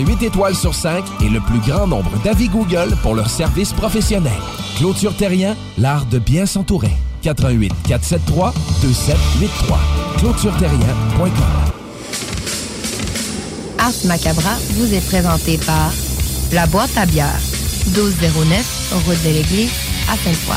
8 étoiles sur 5 et le plus grand nombre d'avis Google pour leur service professionnel. Clôture Terrien, l'art de bien s'entourer. 88 473 2783. ClôtureTerrien.com. Ars Macabra vous est présenté par La Boîte à bière, 1209, route de l'église, à Sainte-Foy.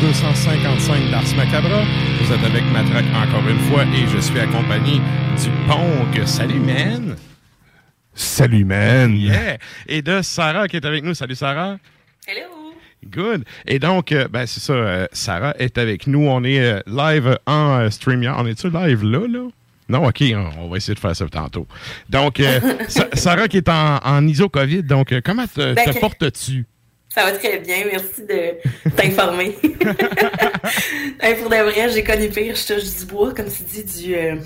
255 d'Ars Macabra. Vous êtes avec Matraque encore une fois et je suis accompagné du Ponk. Salut man! Salut, man. Yeah! Et de Sarah qui est avec nous. Salut Sarah! Hello! Good. Et donc, euh, ben c'est ça, euh, Sarah est avec nous. On est euh, live en euh, StreamYard. On est-tu live là, là? Non, OK, on, on va essayer de faire ça tantôt. Donc, euh, Sa- Sarah qui est en, en ISO-COVID, donc euh, comment te, Ben, te portes-tu? Ça va très bien, merci de t'informer. Hey, pour de vrai, j'ai connu pire, je touche du bois, comme tu dis, du, euh,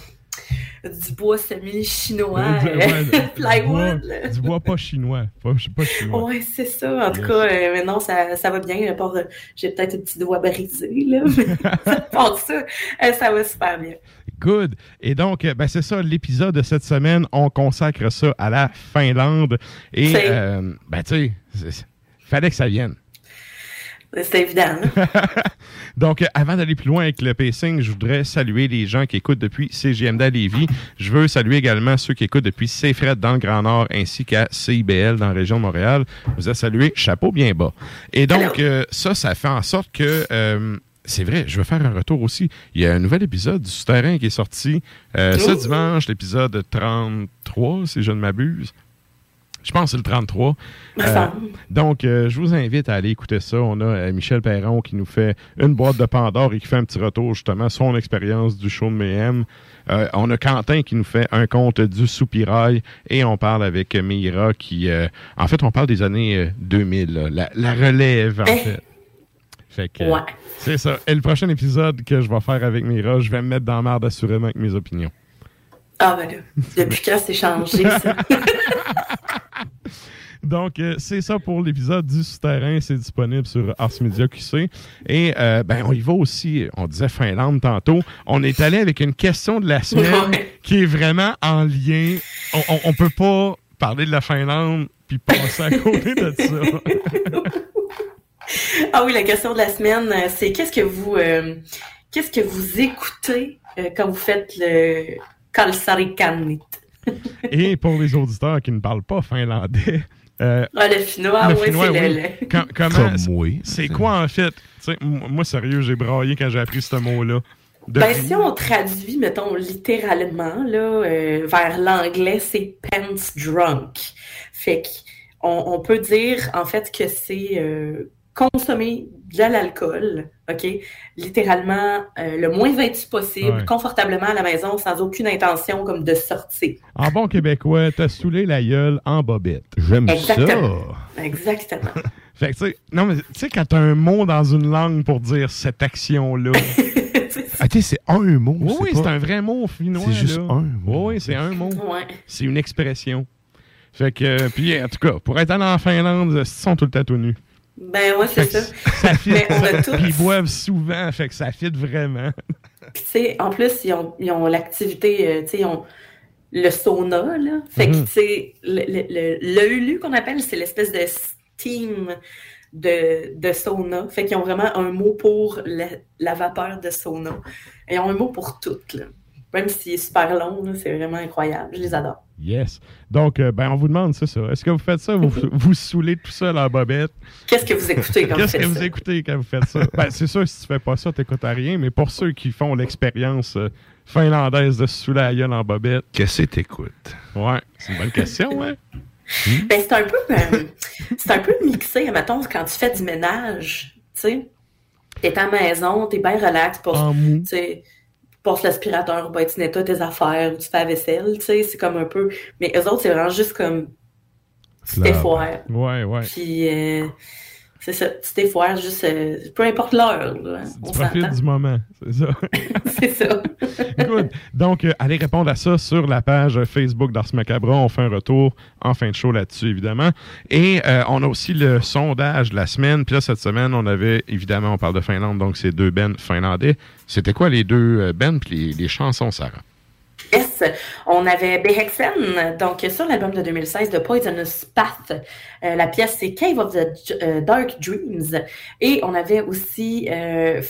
du bois semi-chinois, Ouais, euh, ouais, du bois- plywood. Du bois pas chinois. Pas, pas chinois. Ouais, c'est ça. En tout Yes. cas, euh, mais non, ça, ça va bien. Euh, j'ai peut-être un petit doigt brisé, là. Mais ça, ça va super bien. Good. Et donc, ben, c'est ça, l'épisode de cette semaine, on consacre ça à la Finlande. Et, ben, tu sais, fallait que ça vienne. C'est évident. là. Donc, euh, avant d'aller plus loin avec le pacing, je voudrais saluer les gens qui écoutent depuis CGMD à Lévis. Je veux saluer également ceux qui écoutent depuis CFRED dans le Grand Nord ainsi qu'à CIBL dans la région de Montréal. Je vous ai salué, chapeau bien bas. Et donc, euh, ça, ça fait en sorte que... euh, c'est vrai, je veux faire un retour aussi. Il y a un nouvel épisode du Souterrain qui est sorti euh, ce dimanche, l'épisode 33, si je ne m'abuse. Je pense que c'est le 33. Me Euh, donc, euh, je vous invite à aller écouter ça. On a euh, Michel Perron qui nous fait une boîte de Pandore et qui fait un petit retour, justement, son expérience du show de Mayhem. On a Quentin qui nous fait un conte du soupirail et on parle avec Mira qui... en fait, on parle des années euh, 2000, là, la, la relève, en Eh. fait. Fait que, Ouais. c'est ça. Et le prochain épisode que je vais faire avec Mira, je vais me mettre dans la merde assurément avec mes opinions. Ah, ben là, depuis quand c'est changé, ça? Donc, euh, c'est ça pour l'épisode du Souterrain. C'est disponible sur Ars Media QC. Et, euh, ben, on y va aussi. On disait Finlande tantôt. On est allé avec une question de la semaine qui est vraiment en lien. On, on, on peut pas parler de la Finlande puis passer à côté de ça. ah oui, la question de la semaine, euh, c'est qu'est-ce que vous euh, qu'est-ce que vous écoutez quand vous faites le kalsarikanit? Et pour les auditeurs qui ne parlent pas finlandais, euh, Ah, le finnois, le ouais, finnois, c'est oui. le, comment-. C'est quoi en fait? Moi, sérieux, j'ai braillé quand j'ai appris ce mot-là. De- Ben, si on traduit, mettons, littéralement, là, euh, vers l'anglais, c'est pants drunk. Fait qu'on on peut dire, en fait, que c'est euh, consommer de l'alcool, OK? Littéralement, euh, le moins vêtu possible, Ouais. confortablement à la maison, sans aucune intention comme de sortir. En bon québécois, t'as saoulé la gueule en bobette. J'aime ça. Exactement. Exactement. Fait que, tu sais, non, mais tu sais, quand t'as un mot dans une langue pour dire cette action-là. Ah, tu sais, c'est un mot. oui, oui, pas- c'est un vrai mot finnois. C'est juste là. un mot. Oui, oui, c'est un mot. ouais. C'est une expression. Fait que, euh, puis en tout cas, pour être allé en Finlande, ils sont tout le temps tout nus. Ben, ouais, c'est ça. Ça fit. Mais on a tous- Puis ils boivent souvent, fait que ça fit vraiment. Puis, tu sais, en plus, ils ont, ils ont l'activité, euh, tu sais, ils ont le sauna, là. Fait que, Mhm. tu sais, le, le, le, le hulu qu'on appelle, c'est l'espèce de steam de, de sauna. Fait qu'ils ont vraiment un mot pour la, la vapeur de sauna. Ils ont un mot pour tout, là. Même s'il est super long, c'est vraiment incroyable. Je les adore. Yes. Donc, euh, ben, on vous demande, c'est ça. Est-ce que vous faites ça? Vous vous saoulez tout seul en bobette? Qu'est-ce que vous écoutez quand vous Qu'est-ce faites que vous ça? écoutez quand vous faites ça? ben, c'est sûr, si tu fais pas ça, t'écoutes à rien, mais pour ceux qui font l'expérience euh, finlandaise de se saouler la gueule en bobette, Qu'est-ce que t'écoutes? ouais, c'est une bonne question, hein? Ben, c'est un peu, euh, c'est un peu mixé, mettons, quand tu fais du ménage, tu sais. T'es à la maison, t'es bien relax pour, En mou. Passes l'aspirateur, ben, tu nettoies tes affaires, tu fais la vaisselle, tu sais, c'est comme un peu, mais eux autres, c'est vraiment juste comme, Là, t'effoires. Ouais, ouais. Puis, euh, c'est ça, tu t'effoires juste, euh, peu importe l'heure, là, hein, on s'entend. du moment, c'est ça. c'est ça. Good. Donc, euh, allez répondre à ça sur la page Facebook d'Ars Macabra. On fait un retour en fin de show là-dessus, évidemment. Et euh, on a aussi le sondage de la semaine. Puis là, cette semaine, on avait, évidemment, on parle de Finlande, donc c'est deux bennes finlandais. C'était quoi les deux bennes puis les, les chansons, Sarah? On avait Behexen, donc sur l'album de 2016 de Poisonous Path. Euh, la pièce c'est Cave of the euh, Dark Dreams. Et on avait aussi euh,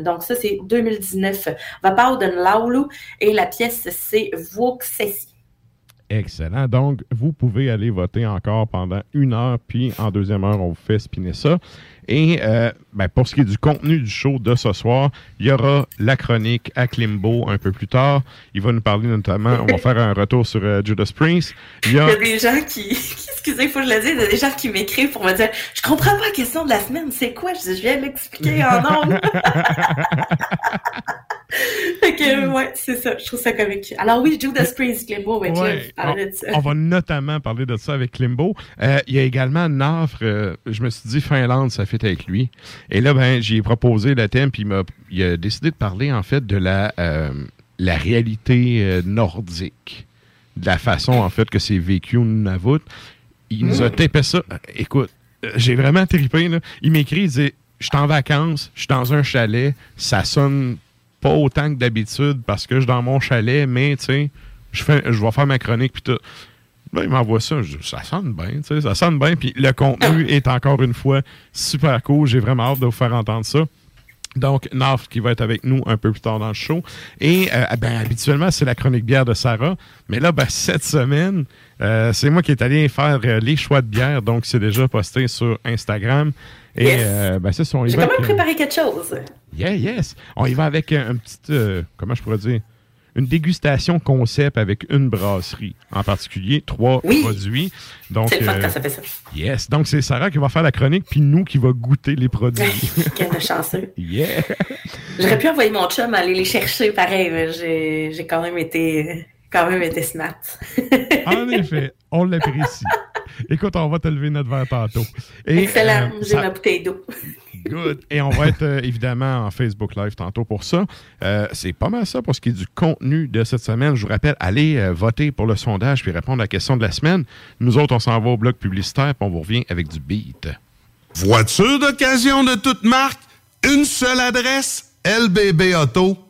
donc ça c'est 2019. Vapauden Laulu et la pièce c'est Vuoxesi. Excellent. Donc, vous pouvez aller voter encore pendant une heure, puis en deuxième heure, on vous fait spinner ça. Et euh, ben, pour ce qui est du contenu du show de ce soir, il y aura la chronique à Klimbo un peu plus tard. Il va nous parler notamment, on va faire un retour sur euh, Judas Priest. Il y Il a y a des gens qui, excusez, faut que je le dise, il y a des gens qui m'écrivent pour me dire Je comprends pas la question de la semaine, c'est quoi? Je viens l'expliquer en ondes. fait que, ouais, c'est ça, je trouve ça comique. Alors oui, Judas Priest, Clébo, ouais, Ouais, ça. on va notamment parler de ça avec Klimbo. Euh, il y a également Nafre. je me suis dit Finlande, ça fait avec lui. Et là, ben, j'ai proposé le thème, puis il, a décidé de parler en fait de la, euh, la réalité euh, nordique, de la façon en fait que c'est vécu au Nunavut. Il nous a tapé ça. Écoute, euh, j'ai vraiment trippé. Là. Il m'écrit, il dit Je suis en vacances, je suis dans un chalet, ça sonne pas autant que d'habitude parce que je suis dans mon chalet, mais tu sais, je fais, je vais faire ma chronique puis tout. Là, il m'envoie ça, je dis, ça sonne bien, tu sais, ça sonne bien, puis le contenu est encore une fois super cool. J'ai vraiment hâte de vous faire entendre ça. Donc, Naf qui va être avec nous un peu plus tard dans le show. Et euh, ben, habituellement, c'est la chronique bière de Sarah. Mais là, ben, cette semaine, euh, c'est moi qui est allé faire euh, les choix de bière. Donc, c'est déjà posté sur Instagram. Et Yes. ben, c'est ça, on y J'ai quand même préparé quelque chose. Yeah, yes. On y va avec un, petit, comment je pourrais dire, une dégustation concept avec une brasserie en particulier, trois Oui. produits. Donc, C'est le fun euh, ça fait ça. yes. Donc, c'est Sarah qui va faire la chronique, puis nous qui va goûter les produits. Quel chanceux. yeah. J'aurais pu envoyer mon chum aller les chercher pareil, mais j'ai j'ai quand même été quand même été smart. En effet, on l'apprécie. Écoute, on va te lever notre verre tantôt. Et, Excellent, euh, j'ai ça- ma bouteille d'eau. Good. Et on va être euh, évidemment en Facebook Live tantôt pour ça. Euh, c'est pas mal ça pour ce qui est du contenu de cette semaine. Je vous rappelle, allez euh, voter pour le sondage puis répondre à la question de la semaine. Nous autres, on s'en va au bloc publicitaire puis on vous revient avec du beat. Voiture d'occasion de toute marque, une seule adresse, LBB Auto.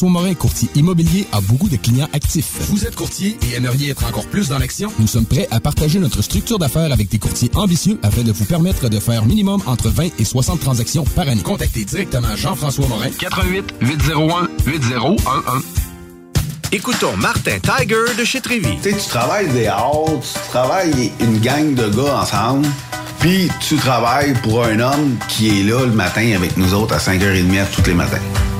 Morin, courtier immobilier, a beaucoup de clients actifs. Vous êtes courtier et aimeriez être encore plus dans l'action? Nous sommes prêts à partager notre structure d'affaires avec des courtiers ambitieux afin de vous permettre de faire minimum entre 20 et 60 transactions par année. Contactez directement Jean-François Morin. 88 801 8011. Écoutons Martin Tiger de chez Trévy. Tu sais, tu travailles des heures, tu travailles une gang de gars ensemble, puis tu travailles pour un homme qui est là le matin avec nous autres à 5h30 tous les matins.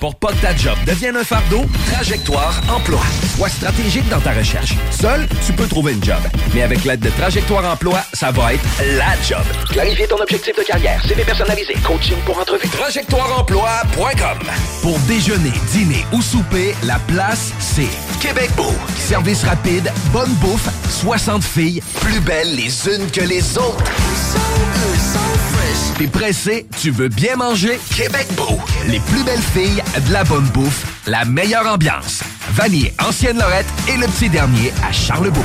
Pour pas que ta job devienne un fardeau, Trajectoire Emploi. Sois stratégique dans ta recherche. Seul, tu peux trouver une job. Mais avec l'aide de Trajectoire Emploi, ça va être la job. Clarifier ton objectif de carrière, CV personnalisé, coaching pour entrevue. TrajectoireEmploi.com Pour déjeuner, dîner ou souper, la place, c'est Québec Beau. Service rapide, bonne bouffe, 60 filles, plus belles les unes que les autres. T'es pressé, tu veux bien manger? Québec Beau. Les plus belles filles, de la bonne bouffe, la meilleure ambiance. Vanier, Ancienne Lorette et le petit dernier à Charlebourg.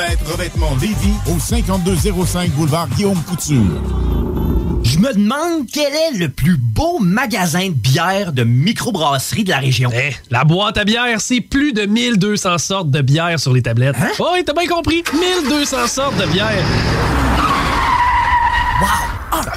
Revêtement Lévis au 5205 boulevard Guillaume Couture. Je me demande quel est le plus beau magasin de bière de microbrasserie de la région. Eh, la boîte à bière, c'est plus de 1200 sortes de bière sur les tablettes. Hein? Oh, oui, t'as bien compris. 1200 sortes de bière.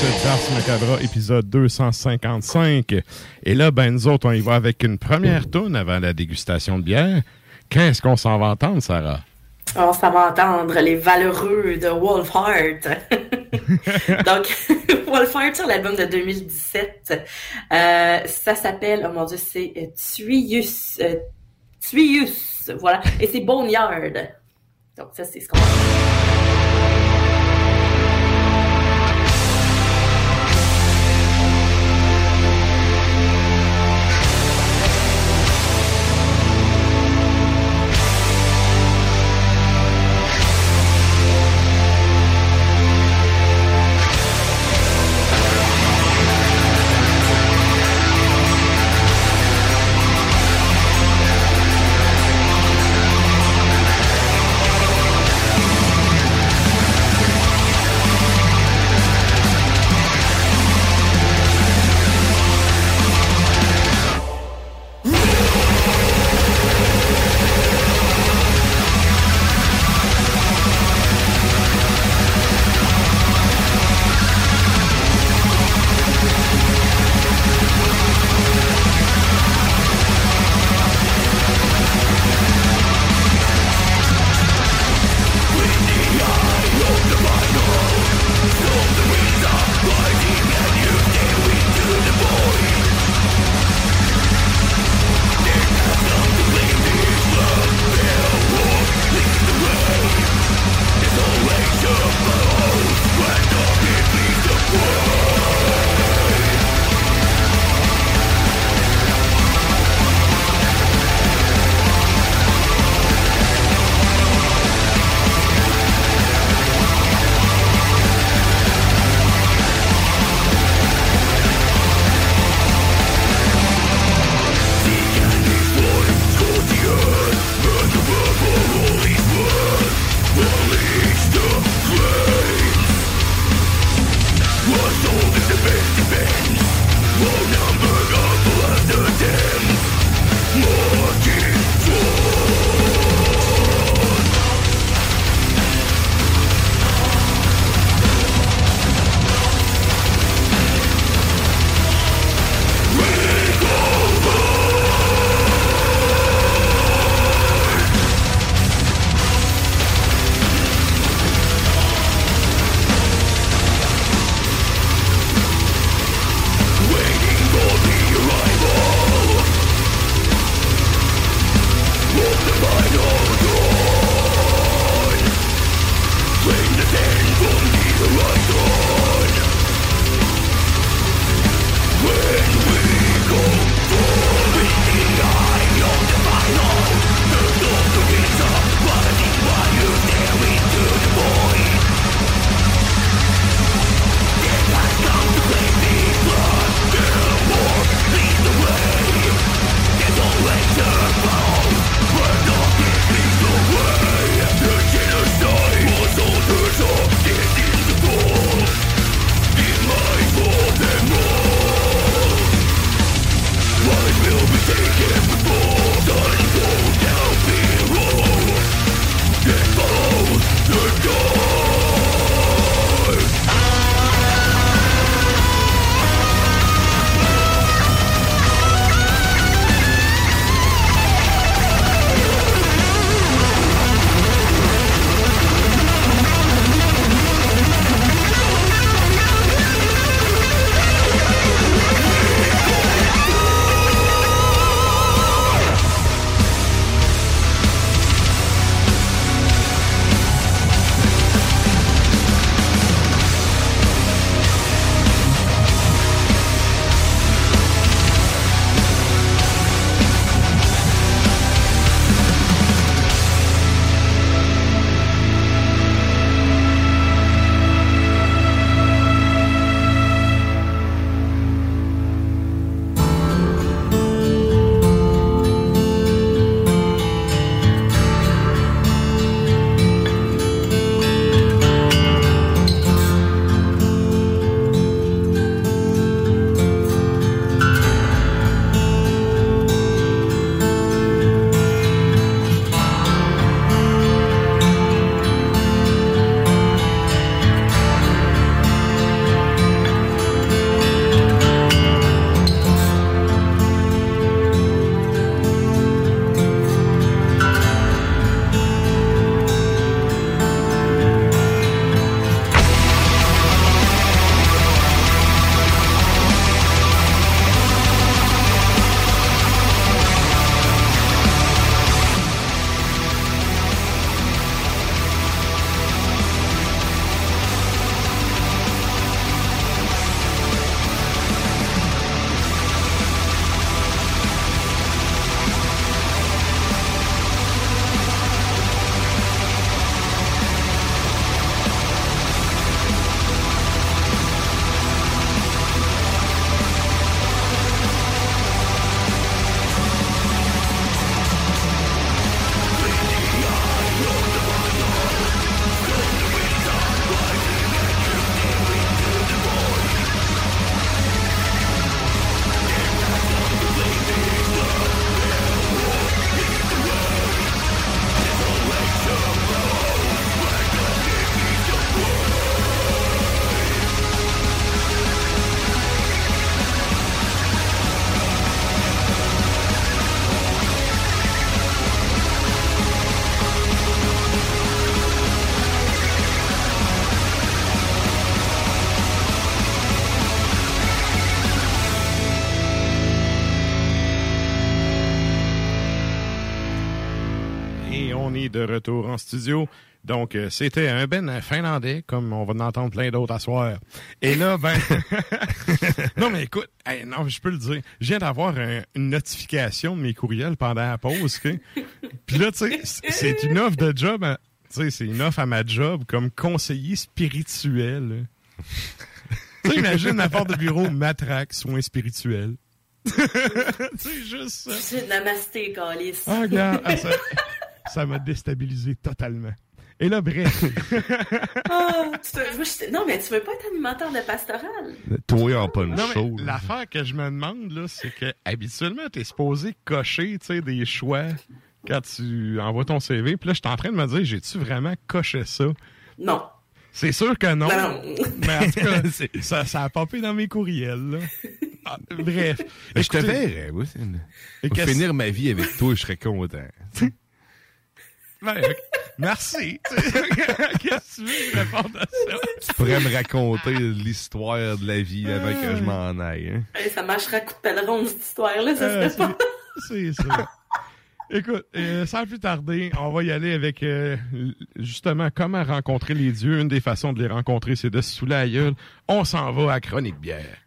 De Macabra, épisode 255. Et là, ben, nous autres, on y va avec une première tourne avant la dégustation de bière. Qu'est-ce qu'on s'en va entendre, Sarah? On s'en va entendre les valeureux de Wolfheart. Donc, Wolfheart sur l'album de 2017. Euh, ça s'appelle, oh mon dieu, c'est euh, Tuius. euh, Tuius, voilà. Et c'est Boneyard. Donc, ça, c'est ce qu'on Thank de retour en studio. Donc, euh, c'était un Ben finlandais, comme on va en entendre plein d'autres à soir. Et là, ben... non, mais écoute, hey, non, je peux le dire. Je viens d'avoir un- une notification de mes courriels pendant la pause. Puis là, tu sais, c'est une offre de job. à- Tu sais, c'est une offre à ma job comme conseiller spirituel. tu sais, imagine la porte de bureau matraque, soins spirituels. c'est juste ça. C'est namasté, Calis. Ah, regarde, ah, ça ça m'a déstabilisé totalement. Et là, bref. Ah, tu te- moi, je- non, mais tu veux pas être animateur de pastoral? Toi en mais show. l'affaire que je me demande, là, c'est que habituellement, t'es supposé cocher, tu sais, des choix quand tu envoies ton CV. Puis là, je suis en train de me dire, j'ai-tu vraiment coché ça? Non. C'est sûr que non. Non. Mais en tout cas, ça, ça a popé dans mes courriels, là. Ah, bref. Mais je te Écoutez- verrais, c'est une- finir ma vie avec toi, je serais content. Merci. Qu'est-ce que tu veux que je réponde à ça? tu pourrais me raconter l'histoire de la vie avant que je m'en aille. Hein? Hey, ça marchera coup de pèleron, cette histoire-là, ça Euh, se fait pas. C'est ça. Écoute, euh, sans plus tarder, on va y aller avec euh, justement comment rencontrer les dieux. Une des façons de les rencontrer, c'est de se saouler la gueule. On s'en va à Chronique Bière.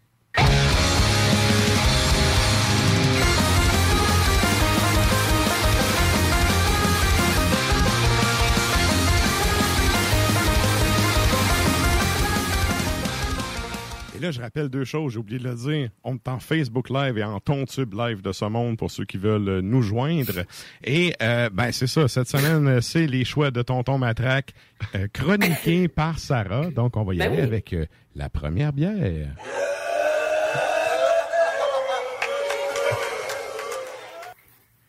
Là, je rappelle deux choses, j'ai oublié de le dire. On est en Facebook Live et en Tontube Live de ce monde pour ceux qui veulent euh, nous joindre. Et euh, ben c'est ça, cette semaine, euh, c'est les choix de Tonton Matraque, euh, chroniqués par Sarah. Donc, on va y Ben aller oui. avec euh, la première bière.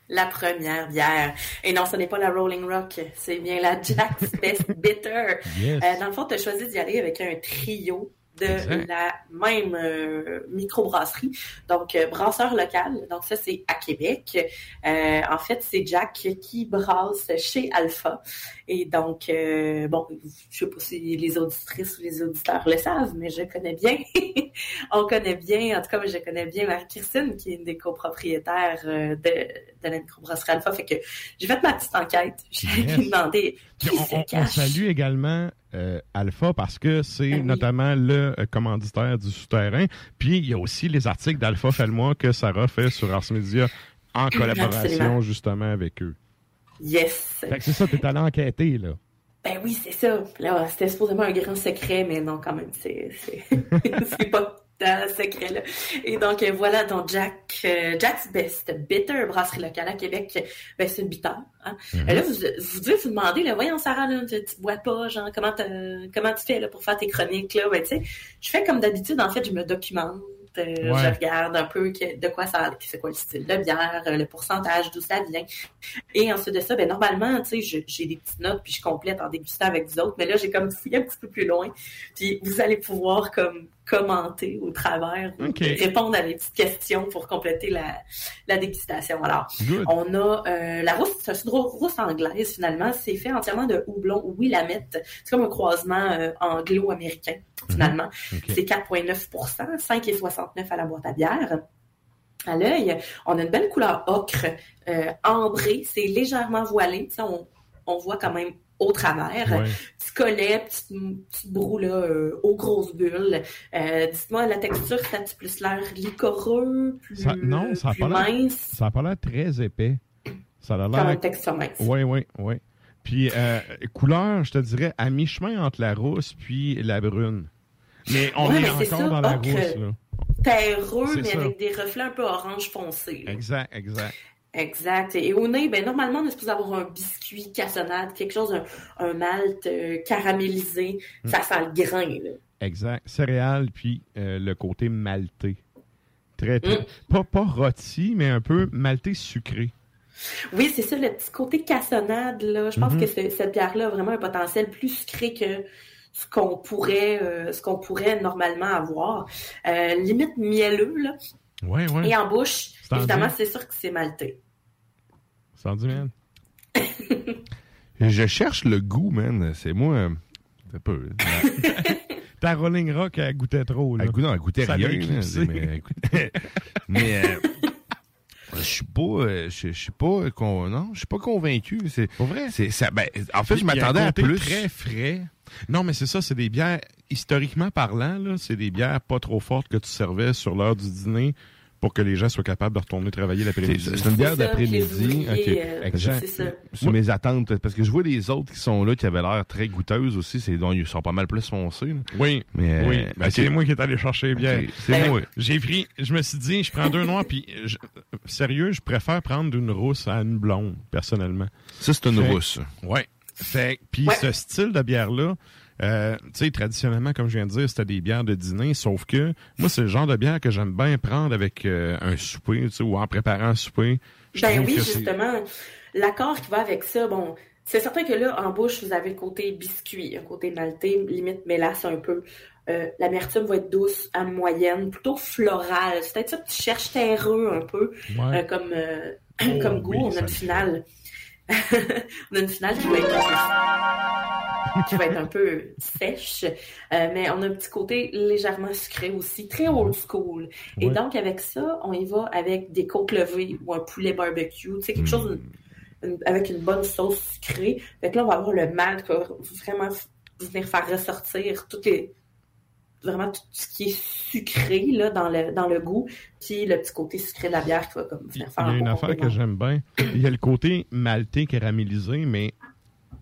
La première bière. Et non, ce n'est pas la Rolling Rock, c'est bien la Jack's Best Bitter. Yes. Euh, dans le fond, tu as choisi d'y aller avec un trio de Exact. la même euh, microbrasserie, donc euh, brasseur local. Donc ça, c'est à Québec. Euh, en fait, c'est Jack qui brasse chez Alpha. Et donc, euh, bon, je sais pas si les auditrices ou les auditeurs le savent, mais je connais bien. On connaît bien, en tout cas, je connais bien Marie-Christine, qui est une des copropriétaires euh, de, de la microbrasserie Alpha. Fait que j'ai fait ma petite enquête. J'ai Yes. demandé qui on, se on- on cache. salue également euh, Alpha parce que c'est Ben oui. notamment le commanditaire du souterrain. Puis il y a aussi les articles d'Alpha Fait-le-moi que Sarah fait sur Ars Media en collaboration Absolument. justement avec eux. Yes. Fait que c'est ça, t'es allé enquêter, là. Ben oui, c'est ça. Là, c'était supposément un grand secret, mais non, quand même, c'est c'est c'est pas un secret là. Et donc euh, voilà, donc Jack euh, Jack's Best Bitter brasserie locale à Québec, ben c'est une bitter. Hein. Mhm. Et là, vous, vous devez vous demander, là, voyons Sarah, là, tu, tu bois pas, genre comment comment tu fais là pour faire tes chroniques là, ben tu sais, je fais comme d'habitude, en fait, je me documente. Euh, Ouais. Je regarde un peu que- de quoi ça, c'est quoi le style de bière, euh, le pourcentage, d'où ça vient. Et ensuite de ça, ben normalement, tu sais, j'ai des petites notes puis je complète en dégustant avec vous autres. Mais là, j'ai comme fouillé un petit peu plus loin. Puis vous allez pouvoir comme commenter au travers, ou répondre à des petites questions pour compléter la, la dégustation. Alors, Good. on a euh, la rousse, c'est rousse anglaise finalement. C'est fait entièrement de houblon Willamette. C'est comme un croisement euh, anglo-américain finalement. Ok. C'est 4,9% 5,69 à la boîte à bière. À l'œil, on a une belle couleur ocre, euh, ambrée, c'est légèrement voilé. On, on voit quand même au travers. Ouais. Petit collet, petite, petite broue là, euh, aux grosses bulles. Euh, Dites-moi, la texture, ça a plus l'air liquoreux, plus, Ça- non, ça a plus pas mince, Ça a pas l'air très épais. Ça a comme l'air. une texture mince. Oui, oui, oui. Puis euh, couleur, je te dirais à mi-chemin entre la rousse puis la brune. Mais on Ouais, est mais encore ça, dans la rousse là. Terreux, mais ça. avec des reflets un peu orange foncé. là. Exact, exact. Exact. Et au nez, ben normalement, on est supposé avoir un biscuit cassonade, quelque chose, un, un malt euh, caramélisé. Hmm. Ça sent le grain, là. Exact. Céréales, puis euh, le côté malté. Très, très. Mm. Pas, pas rôti, mais un peu malté sucré. Oui, c'est ça, le petit côté cassonade, là. Je pense que ce- cette bière-là a vraiment un potentiel plus sucré que ce qu'on pourrait, euh, ce qu'on pourrait normalement avoir. Limite mielleux, là. Ouais, ouais. Et en bouche, évidemment, c'est sûr que c'est malté. Man? Je cherche le goût, man. C'est moi. euh, C'est peu. Ta Rolling Rock, elle goûtait trop, là. Elle goût, non, elle goûtait Ça rien. là. Mais, euh, je suis pas, euh, je suis pas, con- non, je suis pas convaincu. C'est vrai? C'est ça. Ben, en fait, je m'attendais à plus. très frais. Non, mais c'est ça, c'est des bières, historiquement parlant, là, c'est des bières pas trop fortes que tu servais sur l'heure du dîner pour que les gens soient capables de retourner travailler l'après-midi. C'est c'est une bière d'après-midi. ouvriers, euh, Exact. c'est ça. Sur mes attentes, parce que je vois les autres qui sont là, qui avaient l'air très goûteuses aussi, c'est donc ils sont pas mal plus foncés. là. Oui, Mais, euh, oui. Ben. C'est moi qui est allé chercher bien. Ok, c'est moi. J'ai pris, je me suis dit, je prends deux noirs, puis je- sérieux, je préfère prendre d'une rousse à une blonde, personnellement. Ça, c'est une Fait- rousse. Ouais. Fait, puis ce style de bière-là, euh, tu sais, traditionnellement, comme je viens de dire, c'était des bières de dîner, sauf que moi, c'est le genre de bière que j'aime bien prendre avec euh, un souper, tu sais, ou en préparant un souper. Je Ben oui, justement. L'accord qui va avec ça, bon, c'est certain que là, en bouche, vous avez le côté biscuit, un côté maltais, limite mélasse un peu. Euh, L'amertume va être douce à moyenne, plutôt florale. C'est peut-être ça que tu cherches terreux un peu, Ouais. comme, Oh, comme goût. oui, le finale. on a une finale qui va être un peu, qui va être un peu sèche, Euh, mais on a un petit côté légèrement sucré aussi, très old school. Et Ouais. donc avec ça, on y va avec des côtes levées ou un poulet barbecue, tu sais quelque chose une- avec une bonne sauce sucrée. Fait que là on va avoir le malt qui va vraiment venir faire ressortir toutes les vraiment tout ce qui est sucré là dans le dans le goût, puis le petit côté sucré de la bière qui va comme venir Il faire y a un une affaire que j'aime bien. Il y a le côté maltais caramélisé, mais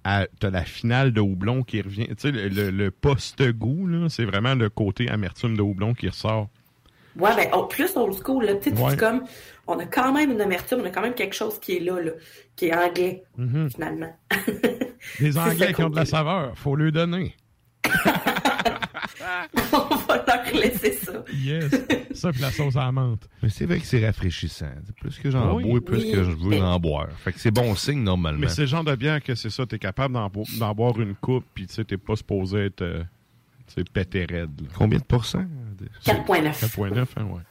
t'as la finale de houblon qui revient. Tu sais, le, le- le post-goût, là, c'est vraiment le côté amertume de houblon qui ressort. Ouais, ben, oh, plus old school, là, tu sais, Ouais. comme, on a quand même une amertume, on a quand même quelque chose qui est là, là, qui est anglais, Mhm. finalement. Des C'est Anglais qui ont de la saveur, faut lui donner. on va leur laisser ça. Yes. Ça, puis la sauce à la menthe. Mais c'est vrai que c'est rafraîchissant. Plus que j'en Oui. bois, plus Oui. que je veux en boire. Fait que c'est bon signe normalement. Mais c'est le genre de bière que c'est ça, t'es capable d'en, bo- d'en boire une coupe, puis tu sais, t'es pas supposé être euh, tu sais, pété raide. là. Combien de pourcents? 4,9. 4,9, hein, ouais.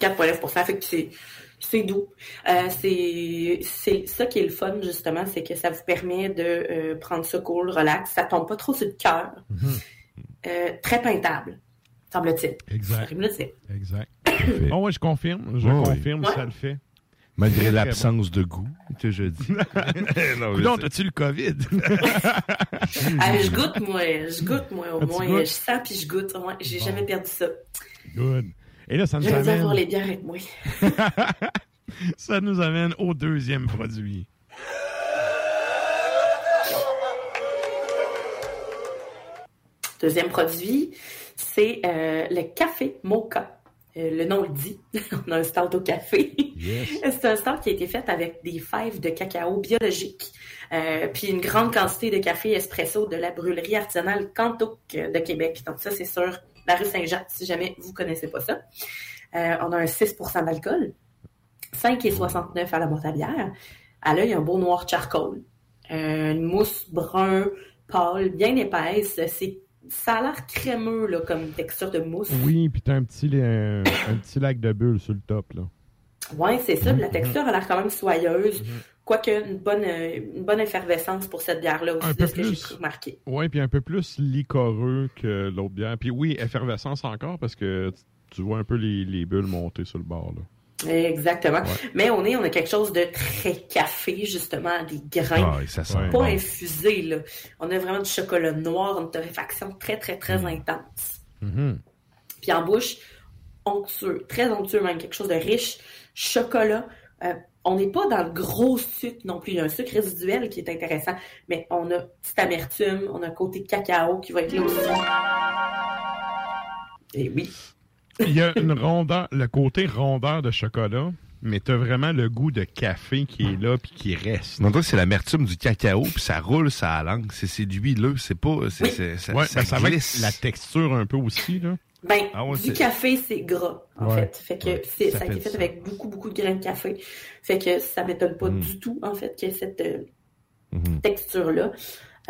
4,9% fait que c'est, c'est doux. Euh, c'est, c'est ça qui est le fun, justement, c'est que ça vous permet de euh, prendre ça cool, relax, ça tombe pas trop sur le cœur. Euh, très peintable, semble-t-il. Exact. Je. Exact. oh ouais, je confirme, je confirme, ça le fait. Malgré l'absence de goût, que je dis. non, je t'as-tu le COVID? Ah, je goûte, moi. Je goûte, moi, au Ah, moins. Je sens puis je goûte. Ouais, j'ai jamais perdu ça. Good. Et là, ça nous J'aime bien avoir amène, les bières avec moi. ça nous amène au deuxième produit. Deuxième produit, c'est euh, le café mocha. Euh, le nom le dit. On a un stout au café. c'est un stout qui a été fait avec des fèves de cacao biologiques. Euh, puis une grande quantité de café espresso de la brûlerie artisanale Cantoc de Québec. Donc ça, c'est sur la rue Saint-Jean, si jamais vous connaissez pas ça. Euh, on a un 6% d'alcool. 5,69 à la boîte à bière. À l'œil, un beau noir charcoal. Une mousse brun pâle, bien épaisse. C'est, ça a l'air crémeux là, comme texture de mousse. Oui, puis t'as un petit, un petit lac de bulles sur le top, là. Ouais, c'est ça. La Mhm. texture a l'air quand même soyeuse. Quoique une bonne, une bonne effervescence pour cette bière-là aussi, Un de peu ce que j'ai remarqué. Ouais, puis un peu plus licoreux que l'autre bière. Puis oui, effervescence encore, parce que tu- tu vois un peu les, les bulles monter sur le bord, là. Exactement. Mais on est, on a quelque chose de très café, justement, des grains. Ah, ça sent pas bon. infusé, là. On a vraiment du chocolat noir, une torréfaction très, très, très Mm. intense. Mhm. Puis en bouche, onctueux, très onctueux même, quelque chose de riche, chocolat. Euh, on n'est pas dans le gros sucre non plus. Il y a un sucre résiduel qui est intéressant, mais on a petite amertume, on a un côté cacao qui va être là aussi. Et oui. Il y a une rondeur, le côté rondeur de chocolat, mais t'as vraiment le goût de café qui est là puis qui reste. Non, toi, c'est l'amertume du cacao, puis ça roule sa langue. C'est, c'est du huileux, c'est pas... C'est, c'est- ça, ouais, ça ben, ça va être glisse. la texture un peu aussi, là. Ben, Ah ouais, du café, c'est gras, en Ouais. fait. Fait que Ouais, c'est, ça ça, a fait été fait ça. avec beaucoup, beaucoup de grains de café. Fait que ça m'étonne pas Mm. du tout, en fait, qu'il y ait cette euh, Mhm. texture-là.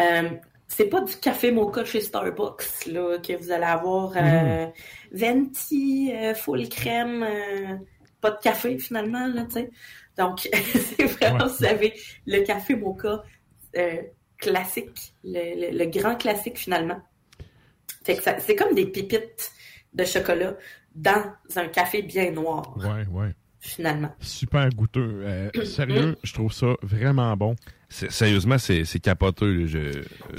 Euh, c'est pas du café mocha chez Starbucks, là, que vous allez avoir euh, Mm. Venti, euh, full crème, euh, pas de café, finalement, là, tu sais. Donc, c'est vraiment, Ouais. vous avez le café mocha euh, classique, le, le- le grand classique, finalement. Fait que ça- c'est comme des pépites de chocolat dans un café bien noir. Ouais, ouais. finalement. Super goûteux. Euh, sérieux, je trouve ça vraiment bon. Sérieusement, c'est c'est capoteux.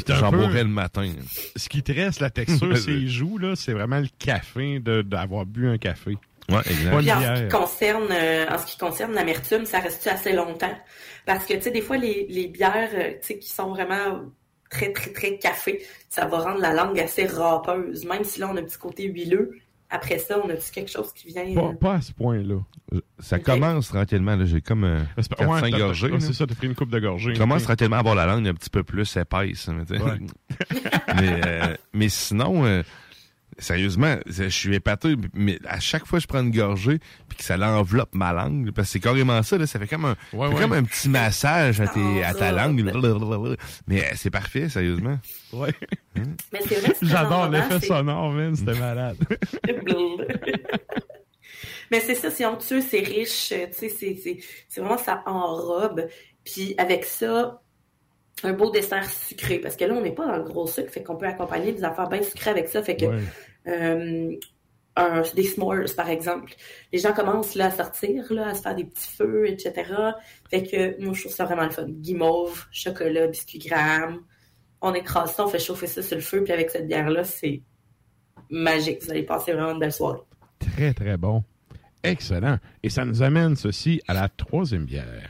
J'en boirais le matin. Ce qui te reste, la texture, ses joues, là, c'est vraiment le café de- d'avoir bu un café. Ouais, Pas exact. une Puis en ce bière. qui concerne, euh, en ce qui concerne l'amertume, ça reste assez longtemps? Parce que, tu sais, des fois, les, les bières, euh, tu sais, qui sont vraiment très, très, très café, ça va rendre la langue assez râpeuse. Même si là, on a un petit côté huileux, après ça, on a-tu quelque chose qui vient... Pas, euh, pas à ce point-là. Ça commence tranquillement. là. J'ai comme euh, C'est pas- 4-5 ouais, t'as- gorgées. c'est ça, t'as pris une coupe de gorgées. Je commence tranquillement à avoir la langue un petit peu plus épaisse. mais. Ouais. mais, euh, mais sinon, euh, sérieusement, je suis épaté. Mais à chaque fois que je prends une gorgée, puis que ça l'enveloppe ma langue, parce que c'est carrément ça, là, ça fait comme un, Ouais, fait ouais. comme un petit massage à, tes, à ta langue. Mais euh, c'est parfait, sérieusement. Ouais. C'est J'adore l'effet sonore, man. C'était malade. Mais c'est ça, c'est onctueux, c'est riche, euh, tu sais, c'est, vraiment ça enrobe. Puis avec ça, un beau dessert sucré. Parce que là, on n'est pas dans le gros sucre, fait qu'on peut accompagner des affaires bien sucrées avec ça. Fait que Ouais. Euh, des s'mores, par exemple. Les gens commencent là à sortir, là, à se faire des petits feux, etc. Fait que moi, je trouve ça vraiment le fun. Guimauve, chocolat, biscuit graham. On écrase ça, on fait chauffer ça sur le feu, puis avec cette bière-là, c'est magique. Vous allez passer vraiment une belle soirée. Très, très bon. Excellent. Et ça nous amène ceci à la troisième bière.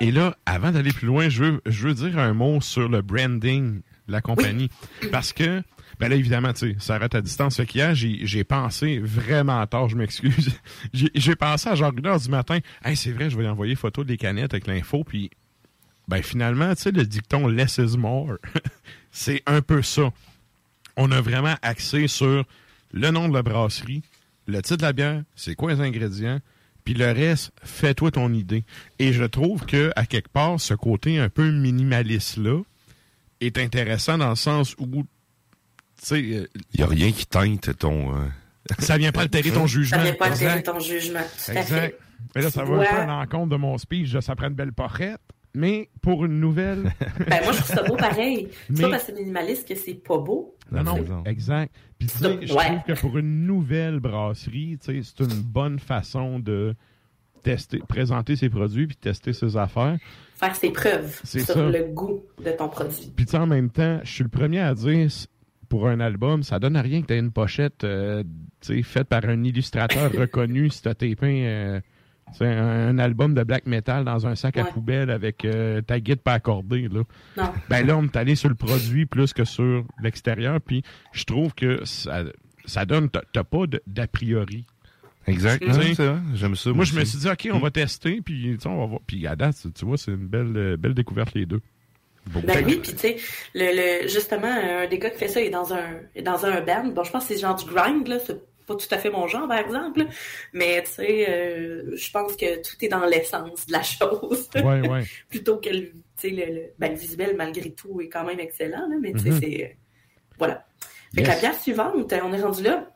Et là, avant d'aller plus loin, je veux, je veux dire un mot sur le branding de la compagnie. Parce que, ben là, évidemment, tu sais, ça arrête à distance. Fait qu'hier, j'ai, j'ai pensé vraiment tard, je m'excuse. J'ai, j'ai pensé à genre une heure du matin, hey, c'est vrai, je vais lui envoyer photo des canettes avec l'info, puis ben finalement, tu sais, le dicton less is more, c'est un peu ça. On a vraiment axé sur le nom de la brasserie, le titre de la bière, c'est quoi les ingrédients, puis le reste, fais-toi ton idée. Et je trouve que à quelque part, ce côté un peu minimaliste là est intéressant dans le sens où, tu sais, euh, Il n'y a rien qui teinte ton... euh, ça vient pas altérer ton jugement. Ça vient pas altérer ton jugement. Tout à Exact. fait. Mais là, ça va Ouais. un peu à l'encontre de mon speech, ça prend une belle porrette. Mais pour une nouvelle. Ben, moi, je trouve ça beau pareil. C'est Mais- pas parce que c'est minimaliste que c'est pas beau. Non, non, exact. Puis tu sais, je Ouais. trouve que pour une nouvelle brasserie, tu sais, c'est une bonne façon de tester, présenter ses produits puis tester ses affaires. Faire ses preuves C'est sur ça. le goût de ton produit. Puis tu sais, en même temps, je suis le premier à dire, pour un album, ça donne à rien que tu aies une pochette euh, tu sais, faite par un illustrateur reconnu si tu as tapé euh, sais, un, un album de black metal dans un sac à poubelle avec euh, ta guide pas accordée. Là. Non. Ben là, on est allé sur le produit plus que sur l'extérieur. Puis je trouve que ça, ça donne, t'as pas d'a priori. Exact. C'est. J'aime ça. Moi, je me suis dit, OK, on va tester, puis on va voir. Puis à date, tu vois, c'est une belle, euh, belle découverte, les deux. Bon. Ben oui, puis tu sais, le, le, justement, un des gars qui fait ça est dans un, est dans un band. Bon, je pense que c'est genre du grind, là. C'est pas tout à fait mon genre, par exemple. Mais tu sais, euh, je pense que tout est dans l'essence de la chose. Ouais, ouais. Plutôt que le, tu sais, le, le, ben, le visuel, malgré tout, est quand même excellent, là. Mais tu sais, Mhm. c'est, euh, voilà. Fait que la bière suivante, on est rendu là.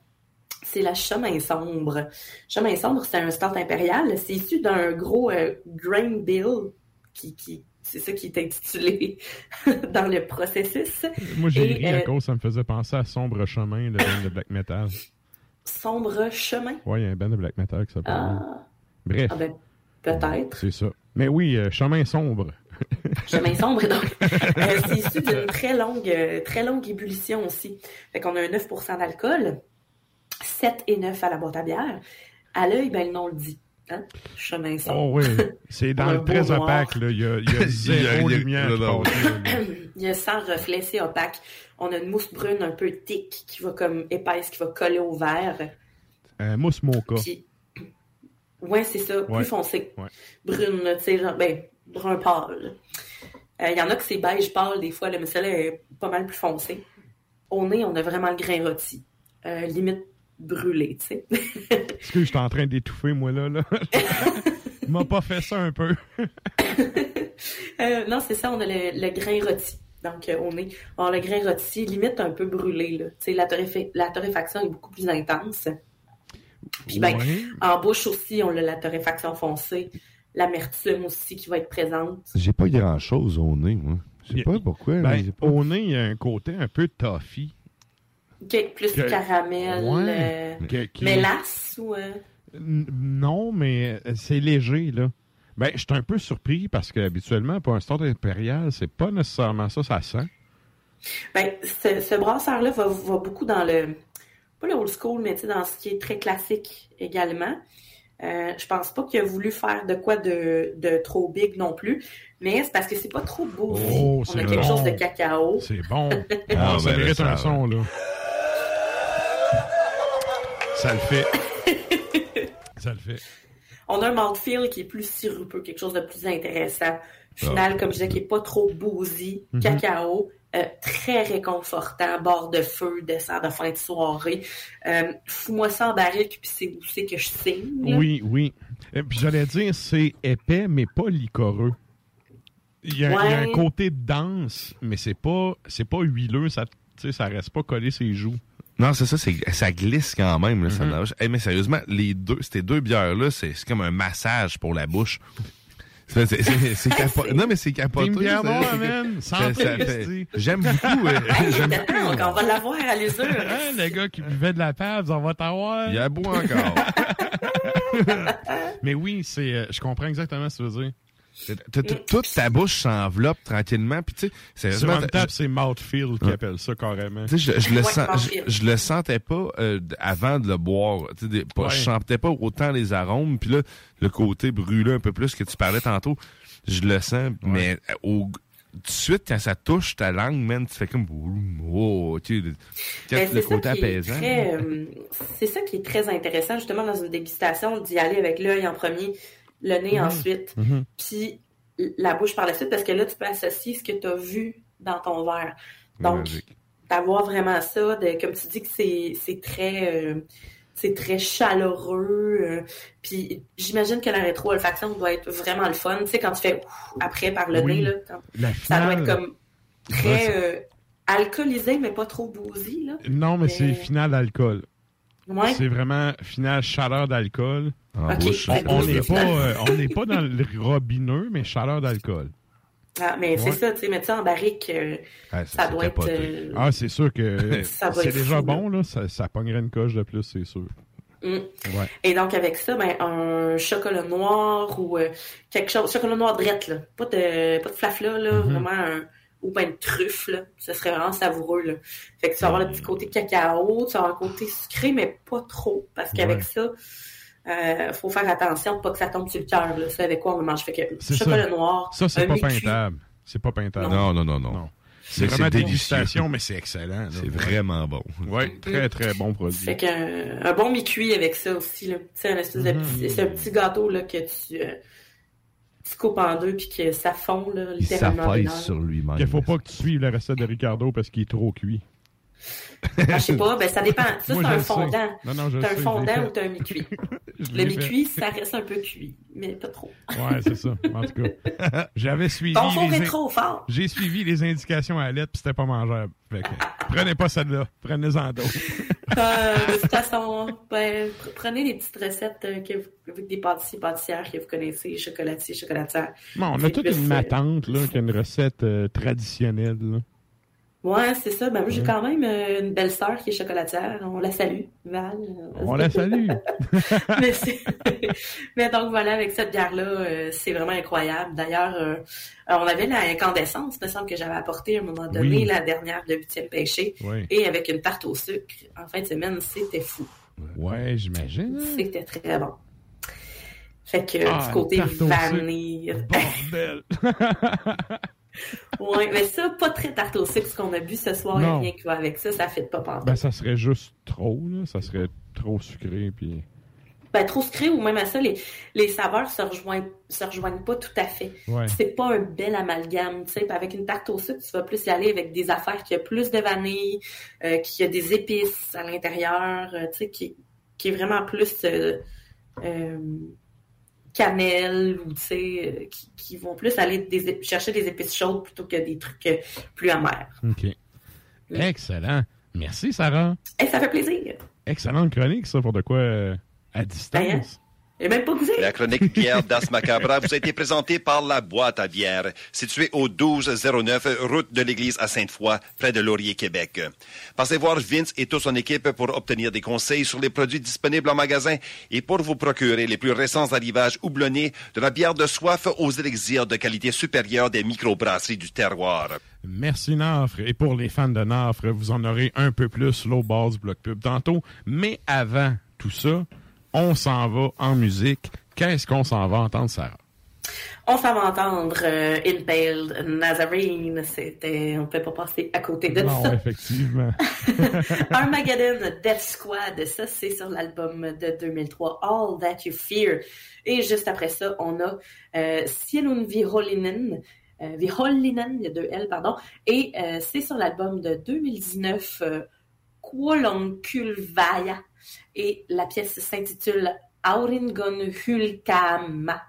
C'est la chemin sombre. Chemin sombre, c'est un stout impérial. C'est issu d'un gros euh, grain bill qui, qui c'est ça qui est intitulé dans le processus. Moi, j'ai ri à euh, cause, ça me faisait penser à Sombre Chemin, le de black metal. Sombre chemin. Ouais, il y a un band de black metal qui s'appelle. Ah, Bref, ah ben, peut-être. c'est ça. Mais oui, euh, Chemin Sombre. Chemin sombre, donc. Euh, c'est issu d'une très longue, euh, très longue ébullition aussi. Fait qu'on a un 9% d'alcool, 7 et 9 à la boîte à bière. À l'œil, ben, le nom le dit. Hein? Chemin sombre. Oh oui, c'est dans Un le beau très noir. opaque, là. Il y a, il y a zéro Il y a- lumière. Il y a sans reflet, c'est opaque. On a une mousse brune un peu thick qui va comme épaisse, qui va coller au verre. Euh, mousse mocha. Puis, ouais, c'est ça, plus Ouais. foncé. Ouais. Brune, là, tu sais, genre, ben, brun pâle. Euh, Il y en a que c'est beige pâle des fois, là, mais celle-là est pas mal plus foncé. Au nez, on a vraiment le grain rôti. Euh, limite brûlé, tu sais. Est-ce que je suis en train d'étouffer, moi, là? là? M'a pas fait ça un peu. Euh, non, c'est ça, on a le, le grain rôti. Donc, euh, au nez. On a le grain rôti, limite un peu brûlé, là. Tu sais, la, torréfa- la torréfaction est beaucoup plus intense. Puis, ben, Ouais. en bouche aussi, on a la torréfaction foncée. L'amertume aussi qui va être présente. J'ai pas grand-chose au nez, moi. Je sais pas pourquoi. mais Ben, pas- au nez, il y a un côté un peu toffee. OK, plus Que- caramel, Ouais. euh, Que- qui- mélasse ou... euh, Non, mais euh, c'est léger, là. Ben, je suis un peu surpris parce que habituellement, pour un start impérial, c'est pas nécessairement ça, ça sent. Ben, ce, ce brasseur-là va, va beaucoup dans le... Pas le old school, mais tu sais, dans ce qui est très classique également. Euh, je pense pas qu'il a voulu faire de quoi de, de trop big non plus, mais c'est parce que c'est pas trop beau. Oh, On c'est a quelque bon. chose de cacao. C'est bon. Ah, Ah, ça ben là, mérite ça un son, là. Ça le fait. ça le fait. On a un mouthfeel qui est plus sirupeux, quelque chose de plus intéressant. Final, comme je disais, qui est pas trop boozy, Mhm. cacao, euh, très réconfortant, bord de feu, dessert de fin de soirée. Euh, Fous-moi ça en barrique, puis c'est où c'est que je signe. Oui, oui. Et puis j'allais dire, c'est épais, mais pas licoreux. Il y, a, il y a un côté dense, mais c'est pas pas huileux, ça, ça reste pas collé ses joues. Non, c'est ça, c'est, ça glisse quand même. Là, ça Mhm. nage. Eh, mais sérieusement, les deux, ces deux bières-là, c'est, c'est comme un massage pour la bouche. C'est, capo- Non, mais c'est capoté. Une bière ça. Ça- ça. J'aime beaucoup. euh, j'aime attends, on va l'avoir à l'usure. Hein, le gars qui buvait de la pave, on va t'avoir. Il y a beau encore. Mais oui, c'est, euh, je comprends exactement ce que tu veux dire. Toute ta bouche s'enveloppe tranquillement. Puis tu sais, une table, c'est mouthfeel qui appelle ça carrément. Tu sais, je, je le Ouais, sens, mouthfeel. je, je le sentais pas euh, avant de le boire. Tu sais, des- pas- Ouais. Je sentais pas autant les arômes. Puis là, le côté brûlé un peu plus que tu parlais tantôt, je le sens. Mais euh, au, tout de suite, quand ça touche ta langue, man, tu fais comme oh, tu sais, le, Ben, le c'est côté ça qui est apaisant. très, euh, c'est ça qui est très intéressant justement dans une dégustation d'y aller avec l'œil en premier, le nez Mhm. ensuite, Mhm. puis la bouche par la suite parce que là tu peux associer ce que tu as vu dans ton verre. Donc d'avoir vraiment ça, de, comme tu dis que c'est c'est très euh, c'est très chaleureux. euh, puis j'imagine que la rétro-olfaction doit être vraiment le fun. Tu sais, quand tu fais ouf, après par le Oui. nez, là, quand- ça doit être comme très euh, alcoolisé, mais pas trop bousy. Là. Non, mais c'est Mais- final d'alcool. Ouais. C'est vraiment final chaleur d'alcool. Bouche, Ouais, On n'est pas, euh, on n'est pas dans le robineux, mais chaleur d'alcool. Ah, mais c'est ça, tu sais, mettre ça en barrique, euh, Ouais, ça doit être... euh, Ah, c'est sûr que c'est déjà fou, bon, là. Ça, ça pognerait une coche de plus, c'est sûr. mm. Ouais. Et donc, avec ça, ben, un chocolat noir ou euh, quelque chose, chocolat noir drette, là. Pas de, pas de flafla, là, Mhm. vraiment un, ou ben de truffe, là. Ce serait vraiment savoureux, là. Fait que tu vas avoir le petit côté cacao, tu vas avoir un côté sucré, mais pas trop, parce qu'avec Ouais. ça, euh, faut faire attention, pas que ça tombe sur le cœur, là. C'est avec quoi on le mange. Fait que C'est chocolat ça. noir, Ça, c'est pas peintable. C'est pas peintable. Non, non, non, non. Non. C'est vraiment c'est dégustation, mais c'est excellent. C'est vraiment bon. Ouais, très, très bon produit. Fait qu'un un bon mi-cuit avec ça aussi, là. Tu sais, un espèce de petit, c'est un petit gâteau, là, que tu, euh, tu coupes en deux puis que ça fond, là, Il littéralement. heure. sur lui-même. Il faut pas que tu suives la recette de Ricardo parce qu'il est trop cuit. Ah, je sais pas, ben ça dépend. Ça, c'est un fondant. T'as un fondant ou t'as un mi-cuit? Le mi-cuit, ça reste un peu cuit, mais pas trop. Ouais, c'est ça. En tout cas, j'avais suivi. Ton four les est in- trop fort. J'ai suivi les indications à la lettre, puis c'était pas mangeable. Fait que, prenez pas celle-là, prenez-en d'autres. Euh, de toute façon, ben, pr- prenez des petites recettes euh, que vous- avec des pâtissiers, pâtissières que vous connaissez, chocolatiers, chocolatières. Bon, on a toute plus, une euh, ma tante là, qui a une recette euh, traditionnelle. là. Ouais, c'est ça. Ben, moi, j'ai quand même euh, une belle sœur qui est chocolatière. On la salue, Val. On la salue. mais, donc voilà, avec cette bière-là, euh, c'est vraiment incroyable. D'ailleurs, euh, on avait la incandescence, il me semble que j'avais apporté à un moment donné, Oui. la dernière de huitième péché, Oui. et avec une tarte au sucre. En fin de semaine, c'était fou. Ouais, j'imagine. C'était très bon. Fait que Ah, du côté vanille. Bordel. ouais, mais ça, pas très tarte au sucre, ce qu'on a bu ce soir, il n'y a rien qui va avec ça, ça fait pas penser. ben, ça serait juste trop, là. Ça serait trop sucré, puis... Ben, trop sucré ou même à ça, les, les saveurs se rejoignent, se rejoignent pas tout à fait. Ouais. C'est pas un bel amalgame, tu sais. Avec une tarte au sucre, tu vas plus y aller avec des affaires qui a plus de vanille, euh, qui a des épices à l'intérieur, euh, tu sais, qui, qui est vraiment plus euh, cannelle ou tu sais, euh, qui, qui vont plus aller des, chercher des épices chaudes plutôt que des trucs euh, plus amers. OK. Excellent. Merci, Sarah. Et ça fait plaisir. Excellente chronique, ça, pour de quoi euh, à distance. Et même pas. La chronique bière d'As Macabra vous a été présentée par La Boîte à bière, située au 1209 route de l'église à Sainte-Foy, près de Laurier, Québec. Passez voir Vince et toute son équipe pour obtenir des conseils sur les produits disponibles en magasin et pour vous procurer les plus récents arrivages houblonnés de la bière de soif aux élixirs de qualité supérieure des microbrasseries du terroir. Merci Nafre. Et pour les fans de Nafre, vous en aurez un peu plus low base bloc pub tantôt. Mais avant tout ça, on s'en va en musique. Qu'est-ce qu'on s'en va entendre, Sarah? On s'en va entendre euh, Impaled Nazarene. C'était, on peut pas passer à côté de non, ça. effectivement. Armageddon Death Squad, ça c'est sur l'album de 2003, All That You Fear. Et juste après ça, on a euh, Sielun Viholinen, euh, Viholinen, il y a deux L, pardon, et euh, c'est sur l'album de 2019, euh, Kuolonkulvaya, et la pièce s'intitule Auringon Hulkama.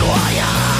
Votre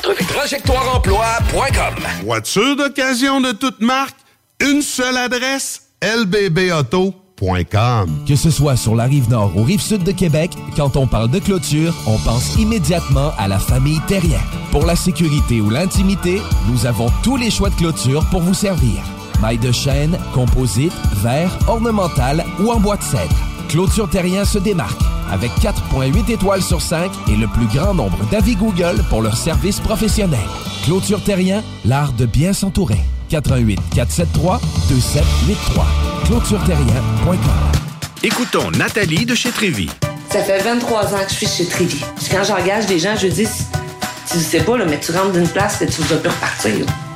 entrevue. TrajectoireEmploi.com Voiture d'occasion de toute marque, une seule adresse, lbbauto.com. Que ce soit sur la rive nord ou rive sud de Québec, quand on parle de clôture, on pense immédiatement à la famille Terrien. Pour la sécurité ou l'intimité, nous avons tous les choix de clôture pour vous servir. Maille de chêne, composite, verre, ornemental ou en bois de cèdre. Clôture Terrien se démarque avec 4.8 étoiles sur 5 et le plus grand nombre d'avis Google pour leur service professionnel. Clôture Terrien, l'art de bien s'entourer. 88 473 2783. ClôtureTerrien.com. Écoutons Nathalie de chez Trévy. Ça fait 23 ans que je suis chez Trévy. Puis quand j'engage des gens, je dis, tu sais pas, là, mais tu rentres d'une place et tu vas plus repartir. là.